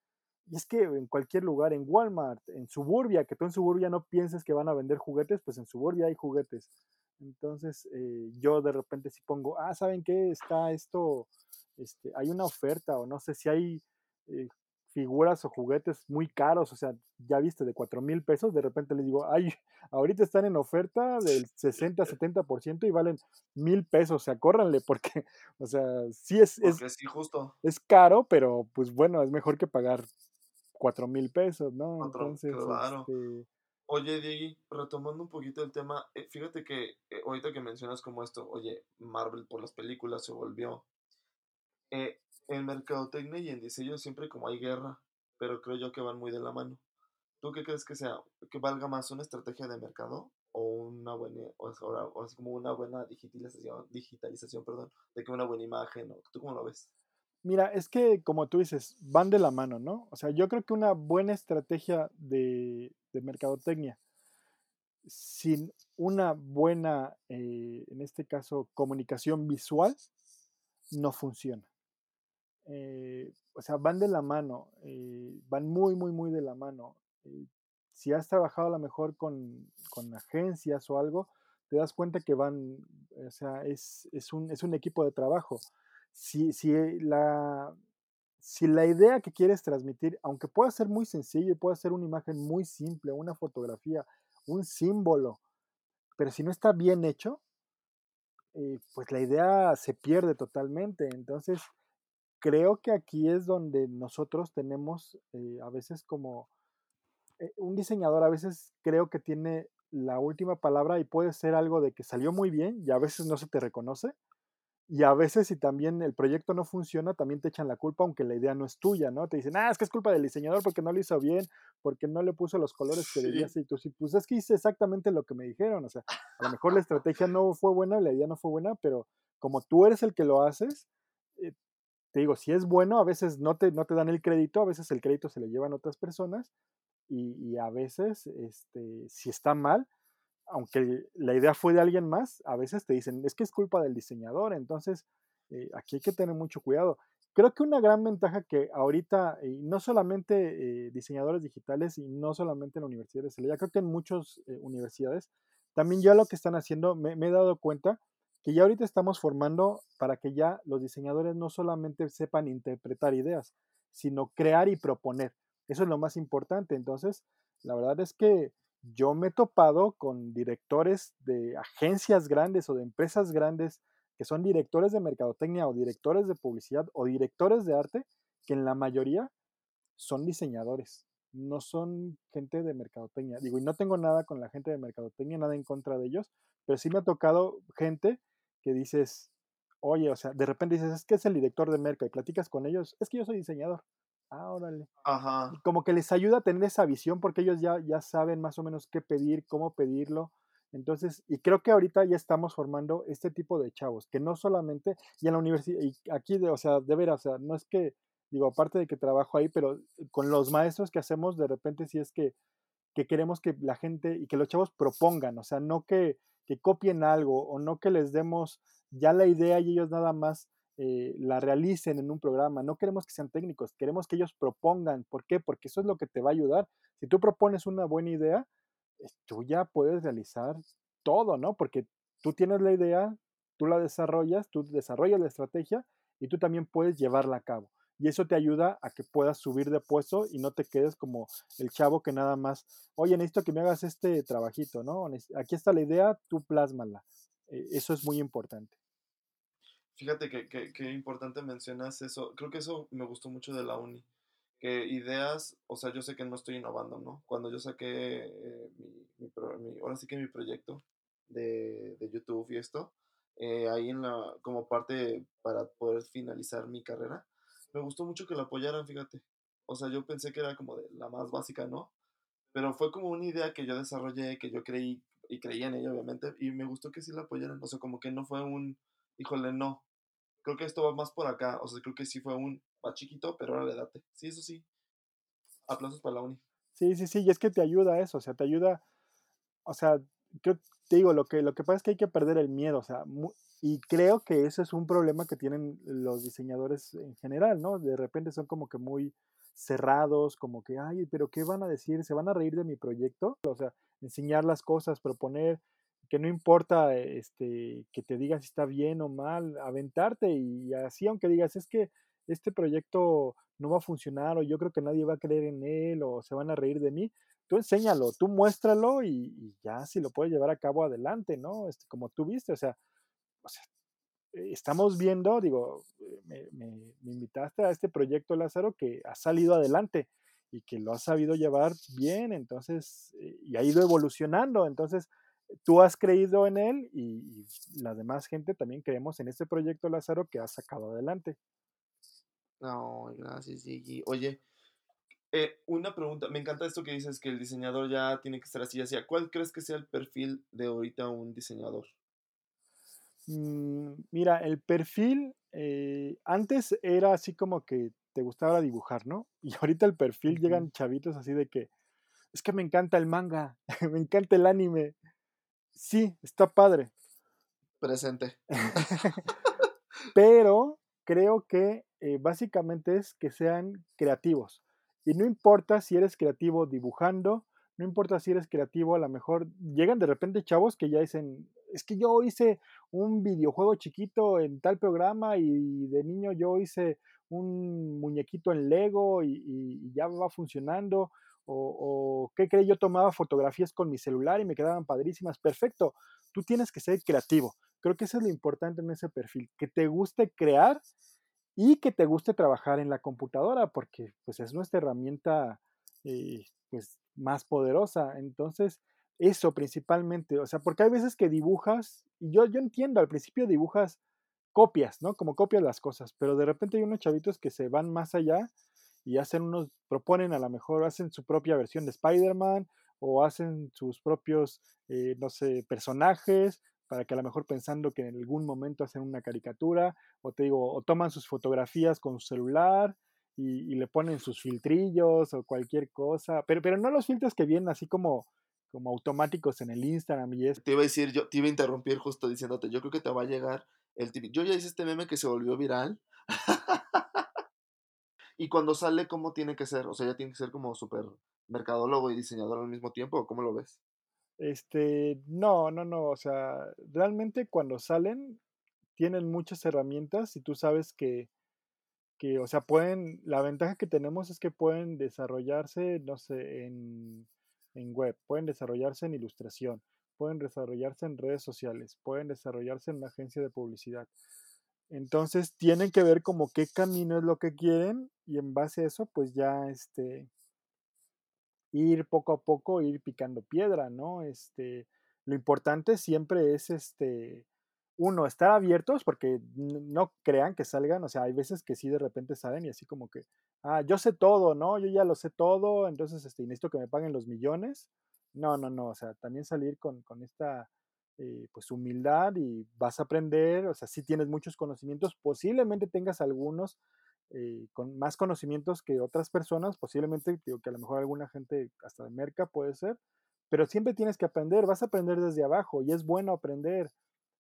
y es que en cualquier lugar, en Walmart, en Suburbia, que tú en Suburbia no pienses que van a vender juguetes, pues en Suburbia hay juguetes. Entonces, eh, yo de repente si pongo, ah, ¿saben qué? Está esto, este, hay una oferta, o no sé si hay eh, figuras o juguetes muy caros, o sea, ya viste, de 4 mil pesos, de repente les digo, ay, ahorita están en oferta del 60-70% y valen mil pesos, o sea, córranle, porque, o sea, sí es, es, Porque es caro, pero pues bueno, es mejor que pagar 4 mil pesos, ¿no? Otro, Entonces, claro. este, Oye, Diegui, retomando un poquito el tema, eh, fíjate que eh, ahorita que mencionas como esto, oye, Marvel por las películas se volvió. Eh, en mercadotecnia y en diseño siempre como hay guerra, pero creo yo que van muy de la mano. ¿Tú qué crees que sea? ¿Que valga más una estrategia de mercado o una buena, o, o es como una buena digitalización, digitalización, perdón, de que una buena imagen? ¿o ¿Tú cómo lo ves? mira, es que como tú dices, van de la mano, ¿no? O sea, yo creo que una buena estrategia de, de mercadotecnia sin una buena, eh, en este caso, comunicación visual, no funciona. Eh, o sea, van de la mano, eh, van muy, muy, muy de la mano. si has trabajado a lo mejor con, con, agencias o algo, te das cuenta que van, o sea, es, es, un, es un, equipo de trabajo. Si, si, la, si la idea que quieres transmitir, aunque pueda ser muy sencillo y pueda ser una imagen muy simple, una fotografía, un símbolo, pero si no está bien hecho, eh, pues la idea se pierde totalmente. Entonces, creo que aquí es donde nosotros tenemos eh, a veces como eh, un diseñador, a veces creo que tiene la última palabra y puede ser algo de que salió muy bien y a veces no se te reconoce y a veces si también el proyecto no funciona, también te echan la culpa, aunque la idea no es tuya, ¿no? Te dicen, ah, es que es culpa del diseñador porque no lo hizo bien, porque no le puso los colores que debía Y tú sí, pues es que hice exactamente lo que me dijeron. O sea, a lo mejor la estrategia no fue buena, la idea no fue buena, pero como tú eres el que lo haces, te digo, si es bueno, a veces no te, no te dan el crédito, a veces el crédito se le llevan otras personas y, y a veces, este, si está mal, aunque la idea fue de alguien más, a veces te dicen, es que es culpa del diseñador, entonces eh, aquí hay que tener mucho cuidado. Creo que una gran ventaja que ahorita, no solamente eh, diseñadores digitales y no solamente en la Universidad de Celaya, creo que en muchas eh, universidades, también ya lo que están haciendo, me, me he dado cuenta que ya ahorita estamos formando para que ya los diseñadores no solamente sepan interpretar ideas, sino crear y proponer. Eso es lo más importante. Entonces, la verdad es que yo me he topado con directores de agencias grandes o de empresas grandes que son directores de mercadotecnia o directores de publicidad o directores de arte, que en la mayoría son diseñadores, no son gente de mercadotecnia. Digo, y no tengo nada con la gente de mercadotecnia, nada en contra de ellos, pero sí me ha tocado gente que dices, oye, o sea, de repente dices, es que es el director de merca y platicas con ellos, es que yo soy diseñador. Ah, órale. Ajá. Como que les ayuda a tener esa visión porque ellos ya, ya saben más o menos qué pedir, cómo pedirlo. Entonces, y creo que ahorita ya estamos formando este tipo de chavos, que no solamente, y en la universidad, y aquí, de, o sea, de veras, o sea, no es que, digo, aparte de que trabajo ahí, pero con los maestros que hacemos, de repente sí es que, que queremos que la gente y que los chavos propongan, o sea, no que, que copien algo o no que les demos ya la idea y ellos nada más eh, la realicen en un programa. No queremos que sean técnicos, queremos que ellos propongan. ¿Por qué? Porque eso es lo que te va a ayudar. Si tú propones una buena idea, tú ya puedes realizar todo, ¿no? Porque tú tienes la idea, tú la desarrollas, tú desarrollas la estrategia y tú también puedes llevarla a cabo. Y eso te ayuda a que puedas subir de puesto y no te quedes como el chavo que nada más, oye, necesito que me hagas este trabajito, ¿no? Aquí está la idea, tú plásmala. Eh, eso es muy importante. Fíjate que, que, importante mencionas eso. Creo que eso me gustó mucho de la uni. Que ideas, o sea, yo sé que no estoy innovando, ¿no? Cuando yo saqué eh, mi, mi, ahora sí que mi proyecto de, de YouTube y esto, eh, ahí en la, como parte para poder finalizar mi carrera, me gustó mucho que la apoyaran, fíjate. O sea, yo pensé que era como de la más básica, ¿no? Pero fue como una idea que yo desarrollé, que yo creí y creía en ella, obviamente, y me gustó que sí la apoyaran. O sea, como que no fue un, híjole, no, creo que esto va más por acá. O sea, creo que sí fue un, va chiquito, pero ahora le date. Sí, eso sí. Aplausos para la uni. Sí, sí, sí, y es que te ayuda eso, o sea, te ayuda, o sea, creo, te digo, lo que, lo que pasa es que hay que perder el miedo, o sea, y creo que ese es un problema que tienen los diseñadores en general, ¿no? De repente son como que muy cerrados, como que, ay, pero ¿qué van a decir? ¿Se van a reír de mi proyecto? O sea, enseñar las cosas, proponer, que no importa este, que te digan si está bien o mal, aventarte y así, aunque digas, es que este proyecto no va a funcionar o yo creo que nadie va a creer en él o se van a reír de mí, tú enséñalo, tú muéstralo y, ya si lo puedes llevar a cabo adelante, ¿no? Este, como tú viste, o sea, eh, estamos viendo, digo, me, me, invitaste a este proyecto, Lázaro, que ha salido adelante y que lo ha sabido llevar bien, entonces, eh, y ha ido evolucionando, entonces, tú has creído en él y, la demás gente también creemos en este proyecto Lázaro que has sacado adelante. No, gracias, Gigi. Oye, eh, una pregunta, me encanta esto que dices que el diseñador ya tiene que estar así, así. ¿Cuál crees que sea el perfil de ahorita un diseñador? Mm, mira, el perfil eh, antes era así como que te gustaba dibujar, ¿no? Y ahorita el perfil llegan chavitos así de que es que me encanta el manga, me encanta el anime. Sí, está padre. Presente. Pero creo que eh, básicamente es que sean creativos. Y no importa si eres creativo dibujando, no importa si eres creativo, a lo mejor llegan de repente chavos que ya dicen, es que yo hice un videojuego chiquito en tal programa y de niño yo hice un muñequito en Lego y, ya va funcionando. O, o, ¿qué cree? Yo tomaba fotografías con mi celular y me quedaban padrísimas. Perfecto, tú tienes que ser creativo. Creo que eso es lo importante en ese perfil, que te guste crear y que te guste trabajar en la computadora, porque pues es nuestra herramienta eh, pues más poderosa. Entonces, eso principalmente, o sea, porque hay veces que dibujas, y yo, yo entiendo, al principio dibujas copias, ¿no? Como copias las cosas, pero de repente hay unos chavitos que se van más allá y hacen unos, proponen a lo mejor, hacen su propia versión de Spider-Man o hacen sus propios, eh, no sé, personajes para que a lo mejor pensando que en algún momento hacen una caricatura, o te digo, o toman sus fotografías con su celular y, le ponen sus filtrillos o cualquier cosa, pero, pero no los filtros que vienen así como, como automáticos en el Instagram y eso. Te iba a decir, yo te iba a interrumpir justo diciéndote, yo creo que te va a llegar el tipo, yo ya hice este meme que se volvió viral. y cuando sale, ¿cómo tiene que ser? O sea, ya tiene que ser como súper mercadólogo y diseñador al mismo tiempo, ¿cómo lo ves? Este, no, no, no, o sea, realmente cuando salen tienen muchas herramientas y tú sabes que, que, o sea, pueden, la ventaja que tenemos es que pueden desarrollarse, no sé, en, en web, pueden desarrollarse en ilustración, pueden desarrollarse en redes sociales, pueden desarrollarse en una agencia de publicidad. Entonces tienen que ver como qué camino es lo que quieren y en base a eso, pues ya este, ir poco a poco, ir picando piedra, ¿no? Este, lo importante siempre es, este, uno, estar abiertos porque no crean que salgan, o sea, hay veces que sí de repente salen y así como que, ah, yo sé todo, ¿no? Yo ya lo sé todo, entonces, este, necesito que me paguen los millones. No, no, no, o sea, también salir con, con esta, eh, pues, humildad y vas a aprender, o sea, si tienes muchos conocimientos, posiblemente tengas algunos eh, con más conocimientos que otras personas, posiblemente, digo que a lo mejor alguna gente hasta de merca puede ser, pero siempre tienes que aprender, vas a aprender desde abajo y es bueno aprender.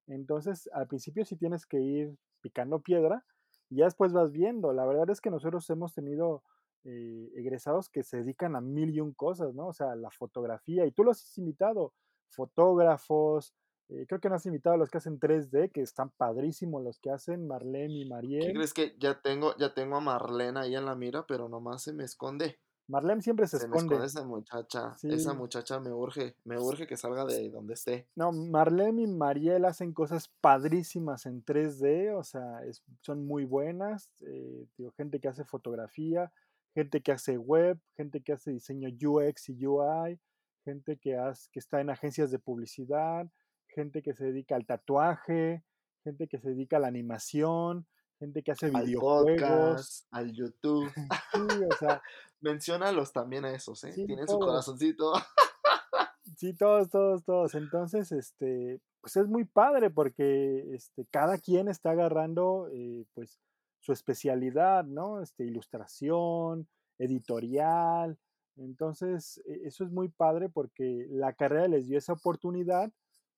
Entonces, al principio sí tienes que ir picando piedra y ya después vas viendo. La verdad es que nosotros hemos tenido eh, egresados que se dedican a mil y un cosas, ¿no? O sea, la fotografía, y tú los has invitado, fotógrafos, eh, creo que no has invitado a los que hacen 3D, que están padrísimos los que hacen Marlene y Mariel. ¿Qué crees que ya tengo, ya tengo a Marlene ahí en la mira, pero nomás se me esconde? Marlene siempre se, esconde. Me esconde esa muchacha. Esa muchacha me urge, me urge que salga de donde esté. No, Marlene y Mariel hacen cosas padrísimas en 3D, o sea, son muy buenas. Eh, digo, gente que hace fotografía, gente que hace web, gente que hace diseño UX y UI, gente que, hace, que está en agencias de publicidad, gente que se dedica al tatuaje, gente que se dedica a la animación, gente que hace videojuegos. al YouTube. sí, o sea. Menciónalos también a esos, ¿eh? Tienen su corazoncito. sí, todos, todos, todos. Entonces, este, pues es muy padre porque este, cada quien está agarrando, eh, pues, su especialidad, ¿no? Este, ilustración, editorial. Entonces, e, eso es muy padre porque la carrera les dio esa oportunidad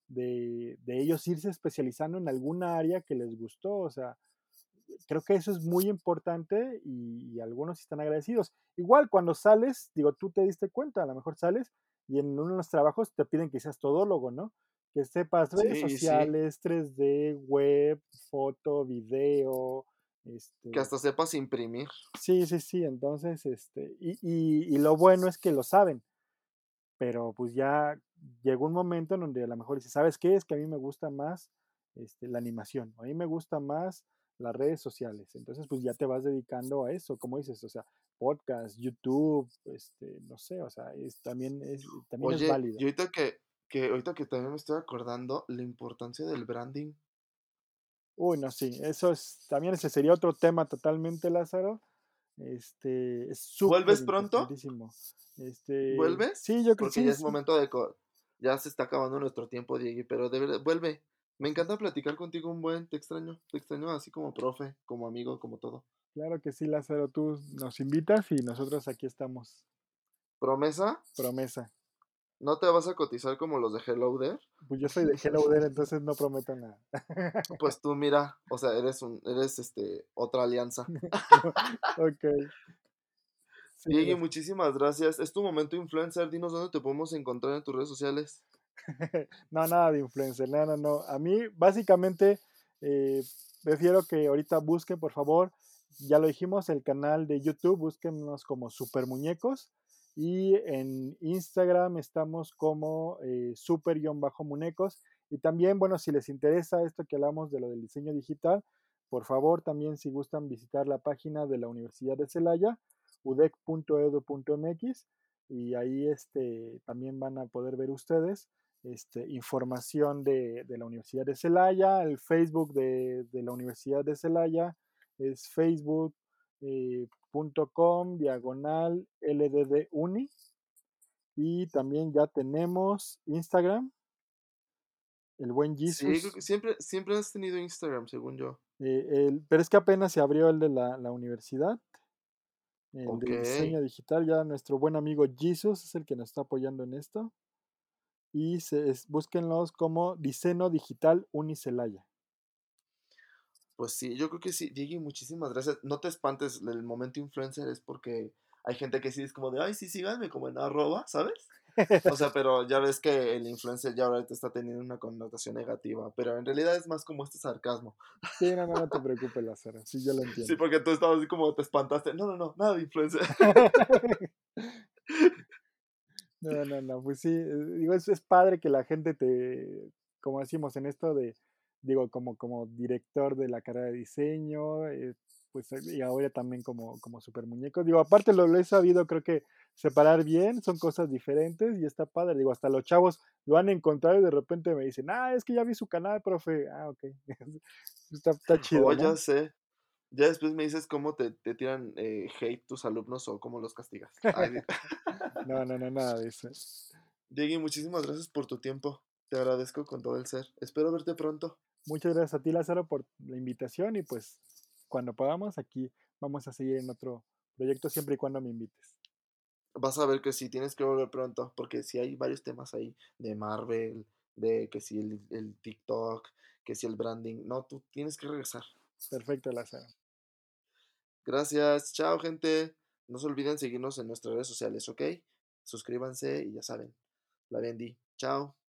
de, ellos irse especializando en alguna área que les gustó. O sea, creo que eso es muy importante y, algunos están agradecidos. Igual cuando sales, digo, tú te diste cuenta, a lo mejor sales y en uno de los trabajos te piden que seas todólogo, ¿no? Que sepas redes sociales, 3D, web, foto, video. Este... Que hasta sepas imprimir. Sí, sí, sí. Entonces, este, y, y, y lo bueno es que lo saben. Pero pues ya llegó un momento en donde a lo mejor dice, ¿sabes qué? Es que a mí me gusta más este, la animación, a mí me gusta más las redes sociales. Entonces, pues ya te vas dedicando a eso, como dices, o sea, podcast, YouTube, este, no sé, o sea, es, también, es, también es válido. Y ahorita que, que, ahorita que también me estoy acordando la importancia del branding. Uy, no, sí, eso es, también ese sería otro tema totalmente, Lázaro. Este, es ¿Vuelves pronto? Este, ¿Vuelves? Sí, yo creo que sí. ya es momento de... Ya se está acabando nuestro tiempo, Diego, pero de verdad, vuelve. Me encanta platicar contigo un buen, te extraño, te extraño así como profe, como amigo, como todo. Claro que sí, Lázaro, tú nos invitas y nosotros aquí estamos. ¿Promesa? Promesa. ¿No te vas a cotizar como los de Hello There? Pues yo soy de Hello There, entonces no prometo nada. Pues tú mira, o sea, eres un, eres este otra alianza. ok. Sí, Diego, muchísimas gracias. Es tu momento influencer. Dinos dónde te podemos encontrar en tus redes sociales. no, nada de influencer, no, no, no. A mí, básicamente, eh, prefiero que ahorita busquen, por favor, ya lo dijimos, el canal de YouTube, búsquenos como Super Muñecos. Y en Instagram estamos como eh, super-muñecos. Y también, bueno, si les interesa esto que hablamos de lo del diseño digital, por favor, también si gustan visitar la página de la Universidad de Celaya, udec.edu.mx, y ahí este, también van a poder ver ustedes este, información de, la Universidad de Celaya, el Facebook de, la Universidad de Celaya es facebook.com eh, diagonal LDD Uni. Y también ya tenemos Instagram, el buen Jesus. Sí, siempre, siempre has tenido Instagram, según yo. Eh, pero es que apenas se abrió el de la, universidad, el de diseño digital. Ya nuestro buen amigo Jesus es el que nos está apoyando en esto y se, búsquenlos como Diseño Digital Unicelaya. Pues sí, yo creo que sí, Diego, muchísimas gracias. No te espantes, el momento influencer es porque hay gente que sí es como de, ay, sí, síganme como en arroba, ¿sabes? O sea, pero ya ves que el influencer ya ahorita está teniendo una connotación negativa, pero en realidad es más como este sarcasmo. Sí, no, no, no te preocupes, Lázaro, sí, yo lo entiendo. Sí, porque tú estabas así como te espantaste. No, no, no, nada de influencer. No, no, no, pues sí, eh, digo, es, es padre que la gente te, como decimos en esto de, digo, como, como director de la carrera de diseño, eh, pues y ahora también como, como super muñeco, digo, aparte lo, lo, he sabido, creo que separar bien, son cosas diferentes y está padre, digo, hasta los chavos lo han encontrado y de repente me dicen, ah, es que ya vi su canal, profe, ah, ok, está, está, chido. Oh, ya sé, ya después me dices cómo te, te tiran eh, hate tus alumnos o cómo los castigas. no, no, no, nada de eso. Diego, muchísimas gracias por tu tiempo. Te agradezco con todo el ser. Espero verte pronto. Muchas gracias a ti, Lázaro, por la invitación y pues cuando podamos, aquí vamos a seguir en otro proyecto siempre y cuando me invites. Vas a ver que sí, tienes que volver pronto, porque sí hay varios temas ahí de Marvel, de que si el, el TikTok, que si el branding. No, tú tienes que regresar. Perfecto, Lázaro. Gracias. Chao, gente. No se olviden seguirnos en nuestras redes sociales, ¿ok? Suscríbanse y ya saben. La vendí. Chao.